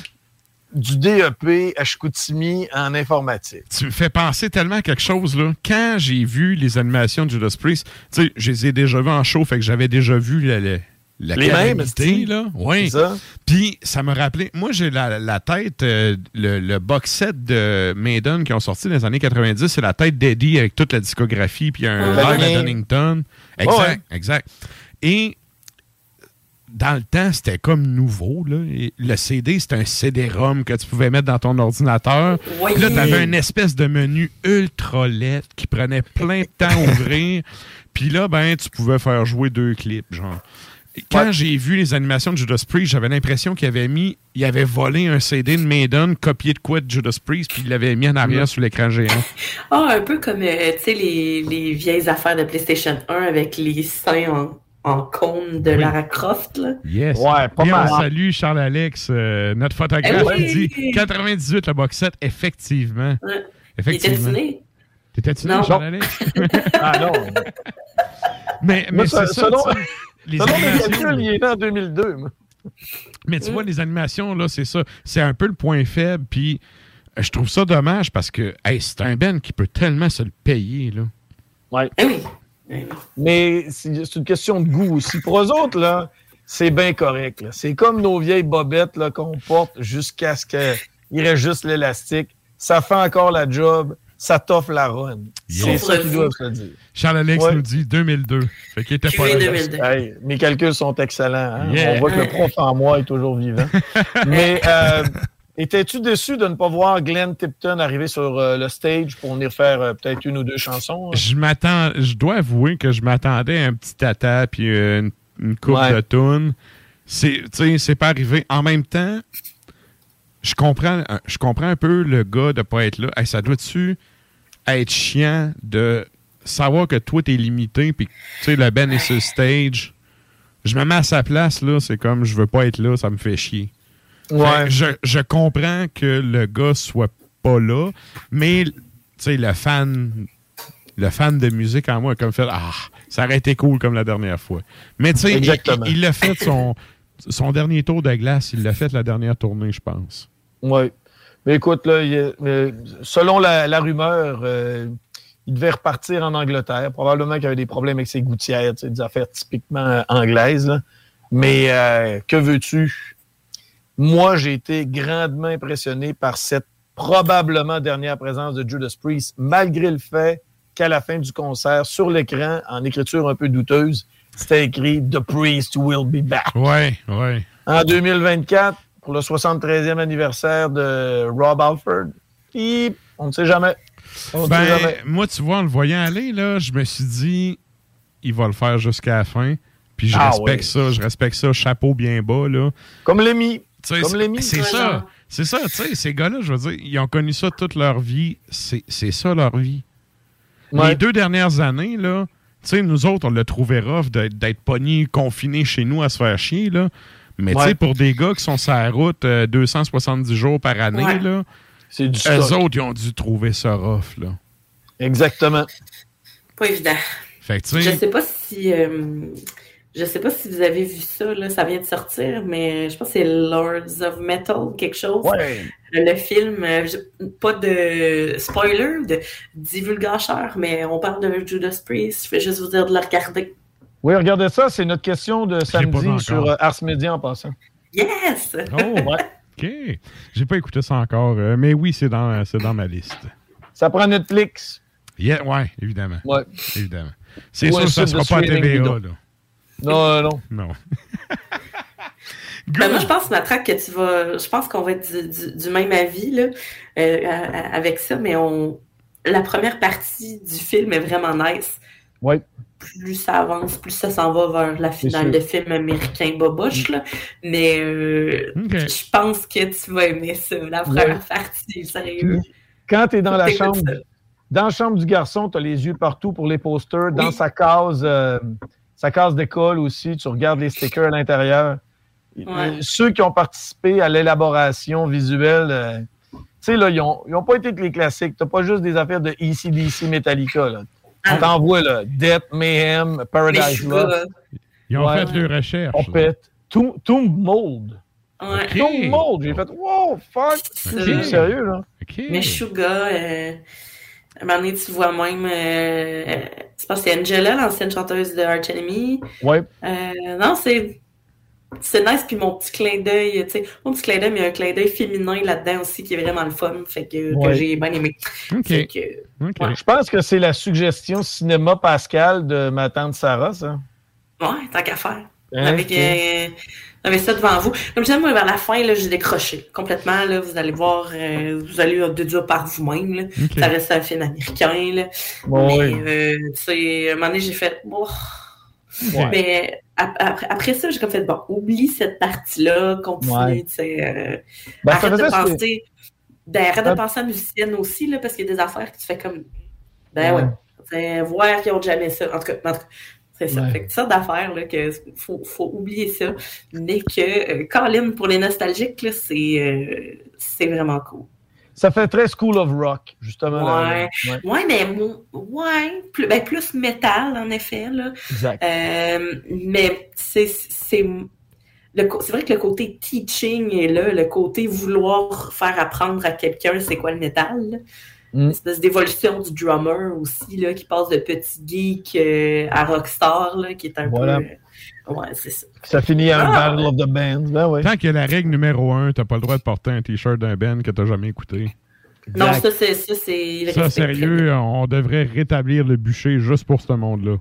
du DEP à Chicoutimi en informatique. tu me fais penser tellement à quelque chose, là. Quand j'ai vu les animations de Judas Priest, tu sais, je les ai déjà vues en show, fait que j'avais déjà vu la, la, la Les mêmes, calamité, esti. là. Oui. C'est ça? Puis, ça me rappelait... Moi, j'ai la, la tête, euh, le, le box set de Maiden qui ont sorti dans les années 90, c'est la tête d'Eddie avec toute la discographie, puis un Ouais. live à Donington. Exact, Ouais. exact. Et dans le temps, c'était comme nouveau. Là. Le CD, c'était un CD-ROM que tu pouvais mettre dans ton ordinateur. Oui. Puis Là, tu avais une espèce de menu ultra laid qui prenait plein de temps à ouvrir. Puis là, ben, tu pouvais faire jouer deux clips, genre. Quand j'ai vu les animations de Judas Priest, j'avais l'impression qu'il avait mis, il avait volé un CD de Maiden, copié de quoi de Judas Priest, puis il l'avait mis en arrière sur l'écran géant. Ah, un peu comme euh, tu sais les, les vieilles affaires de PlayStation 1 avec les seins en, en cône de Oui. Lara Croft là. Yes. Ouais, pas Et mal. on salue Charles-Alex, euh, notre photographe, Eh oui! qui dit 98 le box set, effectivement. Ouais. Effectivement. T'étais-tu né, Charles-Alex? Ah non. mais mais c'est ça- ça, selon- les animations- calculs, il est né en 2002. moi. Mais tu vois, les animations, là, c'est ça. C'est un peu le point faible. Puis euh, je trouve ça dommage parce que hey, c'est un Ben qui peut tellement se le payer. Là. Ouais. Oui. Mais c'est une question de goût aussi. Pour eux autres, là, c'est bien correct. là. C'est comme nos vieilles bobettes là, qu'on porte jusqu'à ce qu'il reste juste l'élastique. Ça fait encore la job. Ça t'offre la run. C'est ça qu'ils doivent se dire. Charles-Alex Ouais. nous dit 2002. Fait qu'il était pas là. 2002. Hey, mes calculs sont excellents. hein. Yeah. On voit que le prof en moi est toujours vivant. Mais euh, étais-tu déçu de ne pas voir Glenn Tipton arriver sur euh, le stage pour venir faire euh, peut-être une ou deux chansons? hein? Je m'attends, je dois avouer que je m'attendais à un petit tata puis euh, une, une coupe Ouais. de tunes. C'est, tu sais, c'est pas arrivé. En même temps, je comprends, je comprends un peu le gars de pas être là. Hey, ça doit-tu être chiant de savoir que toi t'es limité puis tu sais le Ben est sur stage. Je me mets à sa place là, c'est comme je veux pas être là, ça me fait chier. Ouais. Fait je, je comprends que le gars soit pas là, mais tu sais, le fan, le fan de musique en moi a comme fait Ah, ça aurait été cool comme la dernière fois. Mais tu sais, il- l'a fait son, son dernier tour de glace, il l'a fait la dernière tournée, je pense. Oui. Mais écoute, là, il selon la, la rumeur, euh, Il devait repartir en Angleterre. Probablement qu'il avait des problèmes avec ses gouttières, des affaires typiquement euh, anglaises. là. Mais euh, que veux-tu? Moi, j'ai été grandement impressionné par cette probablement dernière présence de Judas Priest, malgré le fait qu'à la fin du concert, sur l'écran, en écriture un peu douteuse, c'était écrit The Priest will be back. Ouais, ouais. En 2024, pour le 73e anniversaire de Rob Alford. Puis, on ne sait jamais. On Ben, sait jamais. moi, tu vois, en le voyant aller, là, je me suis dit, il va le faire jusqu'à la fin. Puis je Ah respecte oui. ça, je respecte ça, chapeau bien bas, là. Comme sais, Comme c'est- ça. C'est ça, tu sais, ces gars-là, je veux dire, ils ont connu ça toute leur vie. C'est c'est ça leur vie. Ouais. Les deux dernières années, là, tu sais, nous autres, on l'a trouvé rough d'être pognés, confinés chez nous à se faire chier, là. Mais tu sais, pour des gars qui sont sur la route euh, 270 jours par année, Ouais. là, C'est du eux stock. autres, ils ont dû trouver ça rough, là. Exactement. Pas évident. Fait que, tu Je sais, sais pas si euh, je sais pas si vous avez vu ça, là, ça vient de sortir, mais je pense que c'est Lords of Metal, quelque chose. Ouais. Le film, euh, pas de spoiler, de divulgateur, mais on parle de Judas Priest. Je vais juste vous dire de le regarder. Oui, regardez ça, c'est notre question de samedi sur euh, Ars Media en passant. Yes! Oh, OK. J'ai pas écouté ça encore, euh, mais oui, c'est dans, c'est dans ma liste. Ça prend Netflix. Yeah, ouais, évidemment. Ouais. Évidemment. C'est sûr que ça site sera pas à TVA, vidéo. là. Non, non. Non. Ben, moi, je pense, Matraque, que tu vas. Je pense qu'on va être du, du- du même avis là, euh, avec ça, mais on. La première partie du film est vraiment nice. Oui. Plus ça avance, plus ça s'en va vers la finale de film américain boboche, là. Mais euh, je pense que tu vas aimer ça, la première Ouais. partie, sérieux. Quand tu es dans la chambre, ça. dans la chambre du garçon, tu as les yeux partout pour les posters. Dans Oui. sa case, euh, sa case d'école aussi, tu regardes les stickers à l'intérieur. Ouais. Euh, Ceux qui ont participé à l'élaboration visuelle, euh, tu sais, là, ils n'ont pas été que les classiques. Tu pas juste des affaires de ECDC Metallica. Là. Ah. On t'envoie là, Death, Mayhem, Paradise. Lost. Ils ont Ouais. fait leurs recherches. là. Opeth, Tomb Mold. Ouais. Tomb Mold. J'ai fait, wow, fuck. C'est sérieux, là. Mais Suga, euh, à un moment donné, tu vois même. Euh, euh, tu penses que c'est Angela, l'ancienne chanteuse de Arch Enemy. Ouais. Euh, non, c'est. C'est nice, puis mon petit clin d'œil, tu sais, mon petit clin d'œil, mais il y a un clin d'œil féminin là-dedans aussi qui est vraiment le fun, fait que, j'ai bien aimé. OK. Fait que, ouais. Je pense que c'est la suggestion cinéma Pascal de ma tante Sarah, ça. Ouais, tant qu'à faire. Hein, avec, euh, avec ça devant vous. Comme je disais, moi, vers la fin, là, j'ai décroché complètement. Là, vous allez voir, euh, vous allez le déduire par vous-même. Ça reste un film américain. Là. Bon, mais, oui. euh, tu sais, à un moment donné, j'ai fait... oh. Ouais. Mais après, après ça, j'ai comme fait, bon, oublie cette partie-là, continue, tu sais. euh, Ben, arrête de penser... Ben, arrête de Ouais. penser à musicienne aussi, là, parce qu'il y a des affaires que tu fais comme... Ben Ouais. voir qu'ils ont jamais ça. En tout cas, en tout cas, c'est ça. Ouais. Fait que sortes d'affaires, là, que faut, faut oublier ça. Mais que, euh, Colin, pour les nostalgiques, là, c'est, euh, c'est vraiment cool. Ça fait très School of Rock, justement. Ouais. là. Ouais, mais ouais, plus, ben, plus métal, en effet, là. Exact. Euh, mais c'est, c'est vrai que le côté teaching est là, le côté vouloir faire apprendre à quelqu'un c'est quoi le métal. Mm. Une espèce d'évolution du drummer aussi, là, qui passe de petit geek euh, à rockstar, là, qui est un Voilà. peu. euh, ouais, c'est ça. Ça finit à un Ah! Battle of the Bands. Ben ouais. Tant qu'il y a la règle numéro un, t'as pas le droit de porter un t-shirt d'un band que t'as jamais écouté. Non, ça, c'est. Ça, c'est Ça, sérieux, on devrait rétablir le bûcher juste pour ce monde-là.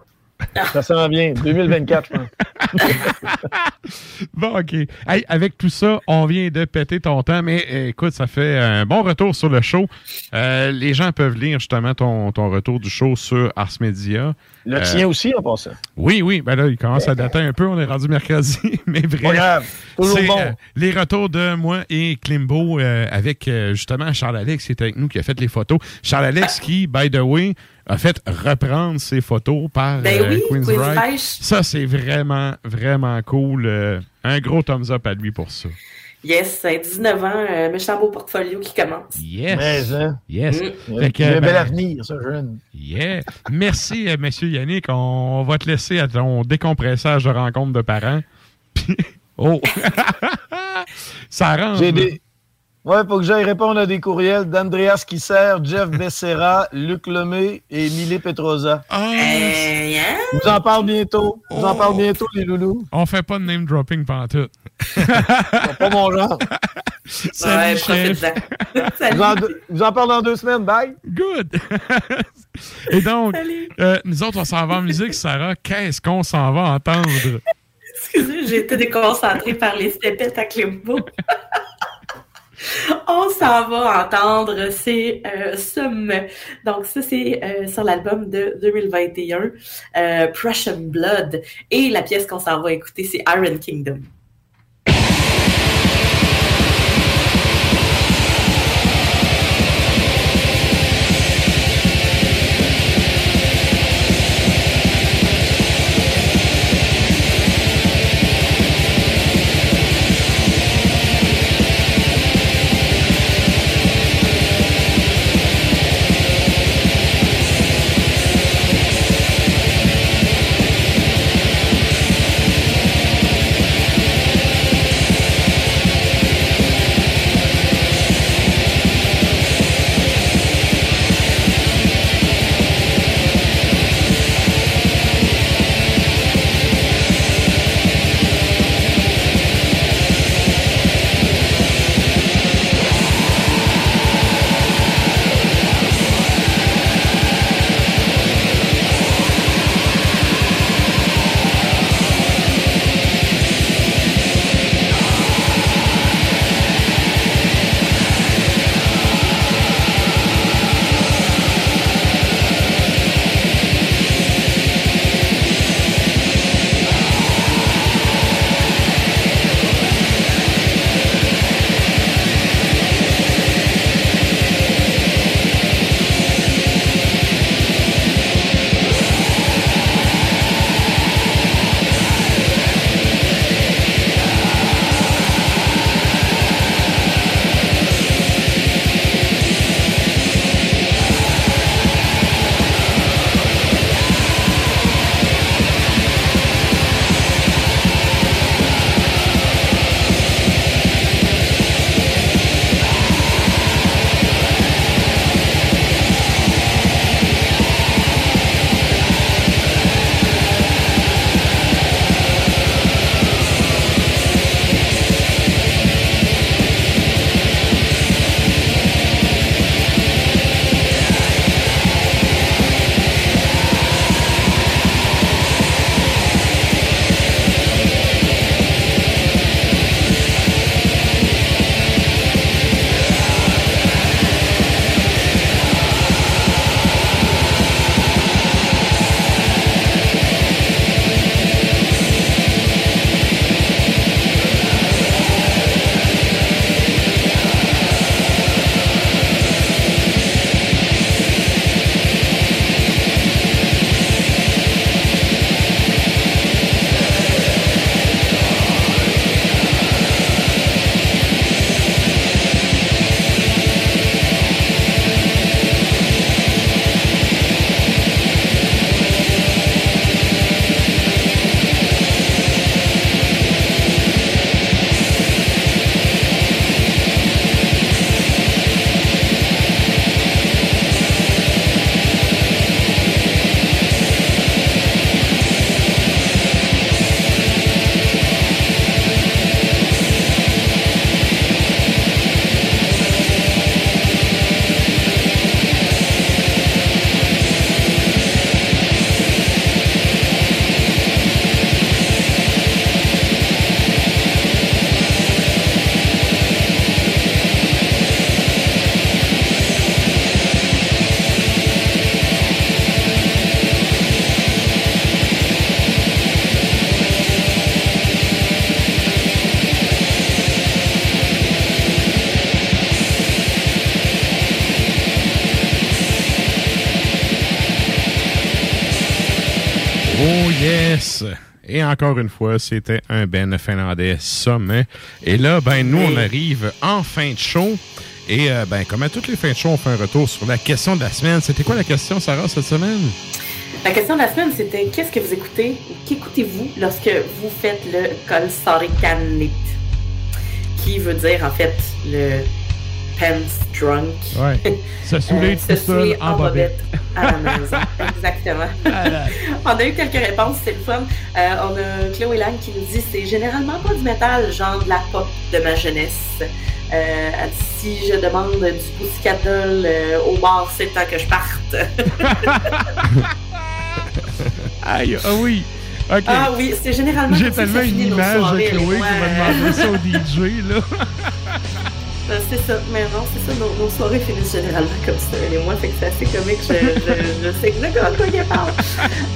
Ça s'en vient. 2024, je pense. Bon, OK. Hey, avec tout ça, on vient de péter ton temps, mais euh, écoute, ça fait un bon retour sur le show. Euh, les gens peuvent lire justement ton, ton retour du show sur Ars Media. Le Euh, tien aussi, en passant. Oui, oui. Ben là, il commence à dater un peu. On est rendu mercredi, mais bref. Pas grave. Toujours C'est, bon. euh, les retours de moi et Klimbo avec justement Charles-Alex qui est avec nous, qui a fait les photos. Charles-Alex qui, by the way, a fait reprendre ses photos par Ben euh, oui, Queen's. Ça, c'est vraiment, vraiment cool. Euh, un gros thumbs up à lui pour ça. Yes, c'est 19 ans, euh, méchant beau portfolio qui commence. Yes. Mais, hein. Yes. Mm. Fait que, Il a un bel ben, avenir, ça, jeune. Yeah. Merci, euh, monsieur Yannick. On va te laisser à ton décompressage de rencontre de parents. Puis- oh! ça rentre. J'ai des, Ouais, faut que j'aille répondre à des courriels d'Andreas Kisser, Jeff Becerra, Luc Lemay et Émilie Petrosa. Je vous en parle bientôt. Je vous en parle bientôt, les loulous. On fait pas de name dropping pendant tout. C'est pas mon genre. Ouais, chef. profite-en. Je vous en, je vous en parle dans deux semaines. Bye. Good. Et donc, euh, nous autres, on s'en va en musique, Sarah. Qu'est-ce qu'on s'en va entendre? Excusez, j'ai été déconcentrée par les stepettes à Clébo. On s'en va entendre, c'est euh, Somme. Donc ça, c'est euh, sur l'album de 2021, euh, Prussian Blood. Et la pièce qu'on s'en va écouter, c'est Iron Kingdom. Encore une fois, c'était un Ben finlandais sommet. Et là, ben nous, on arrive en fin de show. Et euh, ben, comme à toutes les fins de show, on fait un retour sur la question de la semaine. C'était quoi la question, Sarah, cette semaine? La question de la semaine, c'était qu'est-ce que vous écoutez ou qu'écoutez-vous lorsque vous faites le Kolsarikanit? Qui veut dire, en fait, le pants drunk? Ouais. Se saouler Euh, tout seul en bobette. à la maison. Exactement. on a eu quelques réponses, c'est le fun. Euh, on a Chloé Lang qui nous dit c'est généralement pas du métal, genre de la pop de ma jeunesse. Euh, elle dit, si je demande du Pussycat Doll euh, au bar, c'est le temps que je parte. Aïe, ah oui. Ah oui, c'est généralement J'ai comme ça que tellement ça une image de Chloé qui demandé ça au DJ, là. Euh, C'est ça, mais non, c'est ça, nos, nos soirées finissent généralement comme ça, et moi, fait que c'est assez comique, je, je, je sais exactement de quoi il parle.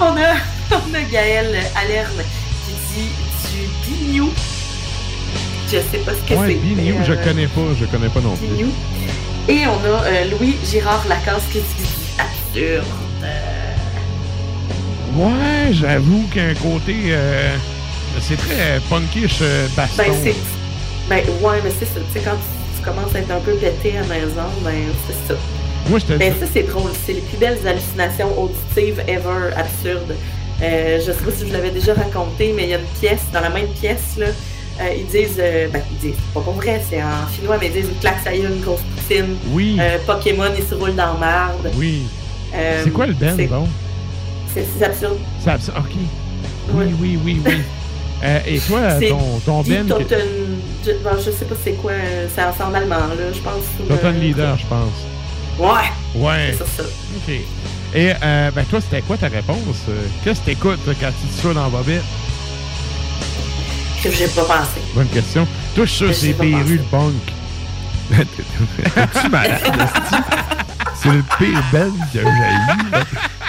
On a, on a Gaël Alerne qui dit du bignou. Je sais pas ce que Ouais, c'est. Bignou, je euh, connais pas, je connais pas non plus. Bignou. Et on a euh, Louis Girard Lacasse qui dit absurde. Ouais, j'avoue qu'un côté. euh, c'est très punkish euh, baston. Ben, c'est. Ben, ouais, mais c'est ça, tu sais, quand tu, tu commences à être un peu pété à la maison, ben, c'est ça. Moi, je te Ben, ça, c'est drôle. C'est les plus belles hallucinations auditives ever absurdes. Euh, je sais pas si je vous l'avais déjà raconté, mais il y a une pièce, dans la même pièce, là, euh, ils disent, euh, ben, ils disent, c'est pas pour vrai, c'est en finnois, mais ils disent une claque ça y est, une grosse poutine. Oui. Euh, Pokémon, il se roule dans la marde. Oui. Euh, c'est quoi le c'est- bon? C'est absurde. C'est abs- OK. Oui, oui, oui, oui. Euh, et toi, ton, ton Die band. Toten- je, bon, je sais pas c'est quoi, c'est en, c'est en allemand, là, je pense. Totten Leader, je pense. Ouais. Ouais. C'est ça, ça. OK. Et, euh, ben, toi, c'était quoi ta réponse? Qu'est-ce que t'écoutes là, quand tu te saoules en bobette? Que j'ai pas pensé. Bonne question. Toi, je suis sûr que c'est Péru le punk. Es-tu malade, esti? C'est le pire band que j'ai eu. là.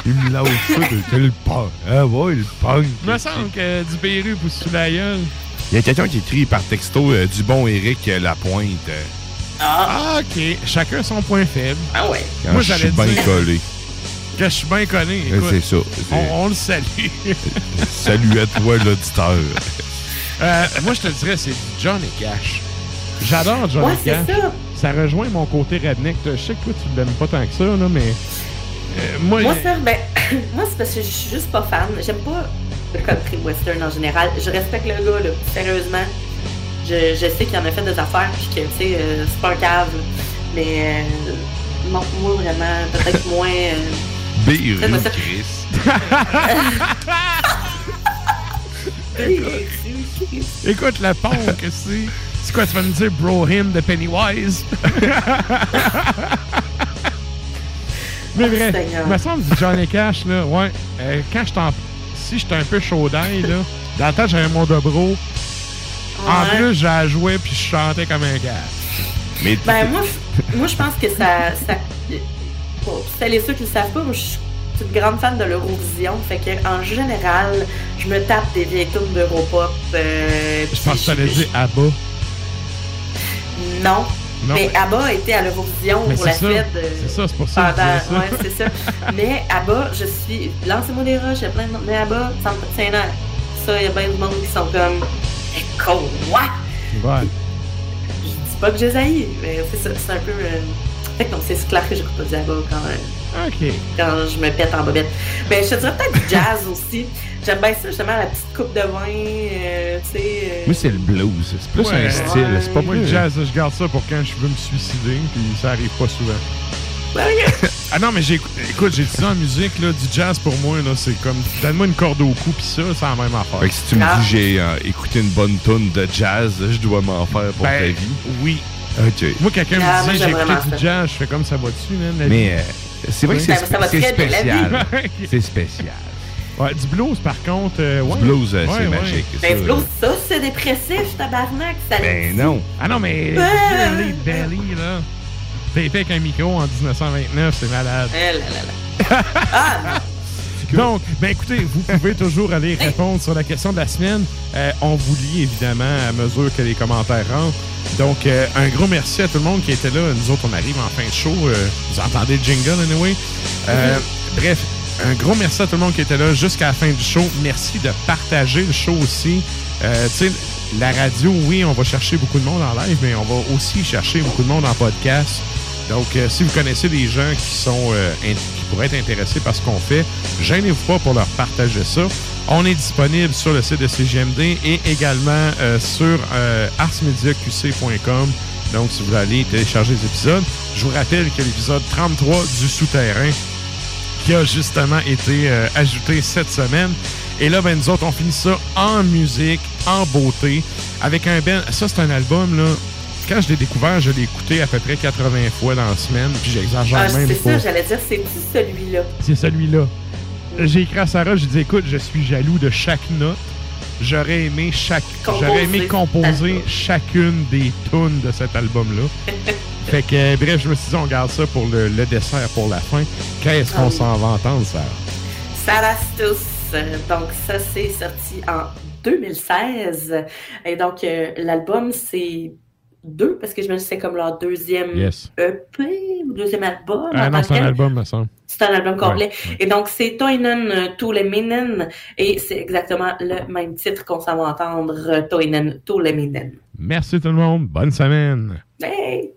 Il me lâche ça de c'est le punk. Ah ouais, le punk. Il me semble que du Péru pousse sous la gueule. Il y a quelqu'un qui écrit par texto euh, du bon Éric euh, Lapointe. Ah, OK. Chacun son point faible. Ah ouais. quand Moi, je suis j'allais bien dire collé. que je suis bien connu. Écoute. C'est ça. On, on le salue. Salut à toi, l'auditeur. Euh, moi, je te dirais, c'est du Johnny Cash. J'adore Johnny Ouais, c'est Cash. ça. Ça rejoint mon côté redneck. Je sais que toi, tu l'aimes pas tant que ça, là, mais. euh, moi, Moi, ça, ben, moi, c'est parce que je suis juste pas fan. J'aime pas le country western en général. Je respecte le gars, là. Sérieusement. Je, je sais qu'il en a fait des affaires, puis que, tu sais, euh, c'est pas un cave. Mais, euh, non, moi, vraiment, peut-être moins. euh, Fais-moi ça. Chris. Écoute, le punk, c'est. C'est quoi, tu vas me dire Bro Him de Pennywise? Mais vrai, Seigneur. il me semble du Johnny Cash, là, ouais. euh, quand je t'en. Si j'étais un peu chaud d'ail, là, dans le temps, j'avais mon dobro. En plus, j'ai joué puis je chantais comme un gars. Mais Ben, moi, je- moi, je pense que ça. ça pour celles et ceux qui le savent pas, moi, je suis une grande fan de l'Eurovision. Fait que, en général, je me tape des vieilles tunes d'Europop. euh, Je pense que ça allait dire ABBA. Non. Non. Mais ABBA a été à l'Eurovision pour la ça. Euh, C'est ça, c'est pour ça pendant-. Ouais, c'est ça. Mais ABBA, je suis. Lancez-moi des roches, il y a plein de monde. Mais ABBA, ça me tient là. Ça, il y a bien du monde qui sont comme. Quoi? Ouais. Je dis pas que j'ai mais c'est ça, c'est un peu. euh, Fait que non, c'est clair que j'écoute pas du ABBA quand, euh, OK. quand je me pète en bobette. Ben, je te dirais peut-être du jazz aussi. J'aime bien ça, justement, la petite coupe de vin, euh, tu sais. euh, Moi, c'est le blues. C'est plus Ouais. un style. C'est pas Moi, le plus- jazz, je garde ça pour quand je veux me suicider, puis ça arrive pas souvent. Ben, ah non, mais j'ai, écoute, j'ai dit ça en musique, là, du jazz pour moi, là, c'est comme, donne-moi une corde au cou, puis ça, c'est la même affaire. Fait que si tu me dis j'ai euh, écouté une bonne tune de jazz, je dois m'en faire pour Ben, ta vie. Oui. OK. Moi, quelqu'un Ah, me moi, disait, j'ai écouté du ça. jazz, je fais comme ça va dessus, man. la Mais vie? euh, c'est vrai que c'est Ben, ça va spé- c'est spécial. vie. c'est spécial. Ouais, du blues, par contre, euh, ouais. Du blues, euh, Ouais, c'est ouais. magique. Ben, ça, blues, ça, c'est dépressif, tabarnak. Ça Ben non. Ah non, mais Ah! Belly Belly, là. Tapé avec un micro en 1929, c'est malade. Eh là là là. Ah, Donc, ben écoutez, vous pouvez toujours aller répondre sur la question de la semaine. Euh, on vous lit évidemment à mesure que les commentaires rentrent. Donc, euh, un gros merci à tout le monde qui était là. Nous autres, on arrive en fin de show. Euh, vous entendez le jingle, anyway. Euh, Bref, un gros merci à tout le monde qui était là jusqu'à la fin du show. Merci de partager le show aussi. Tu sais, la radio, oui, on va chercher beaucoup de monde en live, mais on va aussi chercher beaucoup de monde en podcast. Donc, euh, si vous connaissez des gens qui sont euh, qui pourraient être intéressés par ce qu'on fait, gênez-vous pas pour leur partager ça. On est disponible sur le site de CGMD et également euh, sur arsmediaqc.com. Donc, si vous voulez aller télécharger les épisodes, je vous rappelle que l'épisode 33 du Souterrain qui a justement été ajouté cette semaine. Et là, ben, nous autres, on finit ça en musique, en beauté, avec un ben. Ça, c'est un album, là. Quand je l'ai découvert, je l'ai écouté à peu près 80 fois dans la semaine, puis j'exagère Ah, même c'est ça, j'allais dire, c'est-tu celui-là? C'est celui-là. J'ai écrit à Sarah, j'ai dit écoute, je suis jaloux de chaque note. J'aurais aimé chaque j'aurais aimé composer chacune des tunes de cet album-là. fait que euh, bref, je me suis dit on garde ça pour le, le dessert pour la fin. Qu'est-ce qu'on Ah oui. s'en va entendre, Sarah? Sarastus. Donc, ça, c'est sorti en 2016. Et donc, euh, l'album, c'est deux, parce que je me dis que c'est comme leur deuxième Yes. EP ou deuxième album. Ah non, c'est un album, me semble. C'est un album complet. Ouais, Et donc, c'est Toinen euh, Tuleminen. Et c'est exactement le même titre qu'on s'en va entendre, euh, Toinen Tuleminen. Merci tout le monde. Bonne semaine. Hey!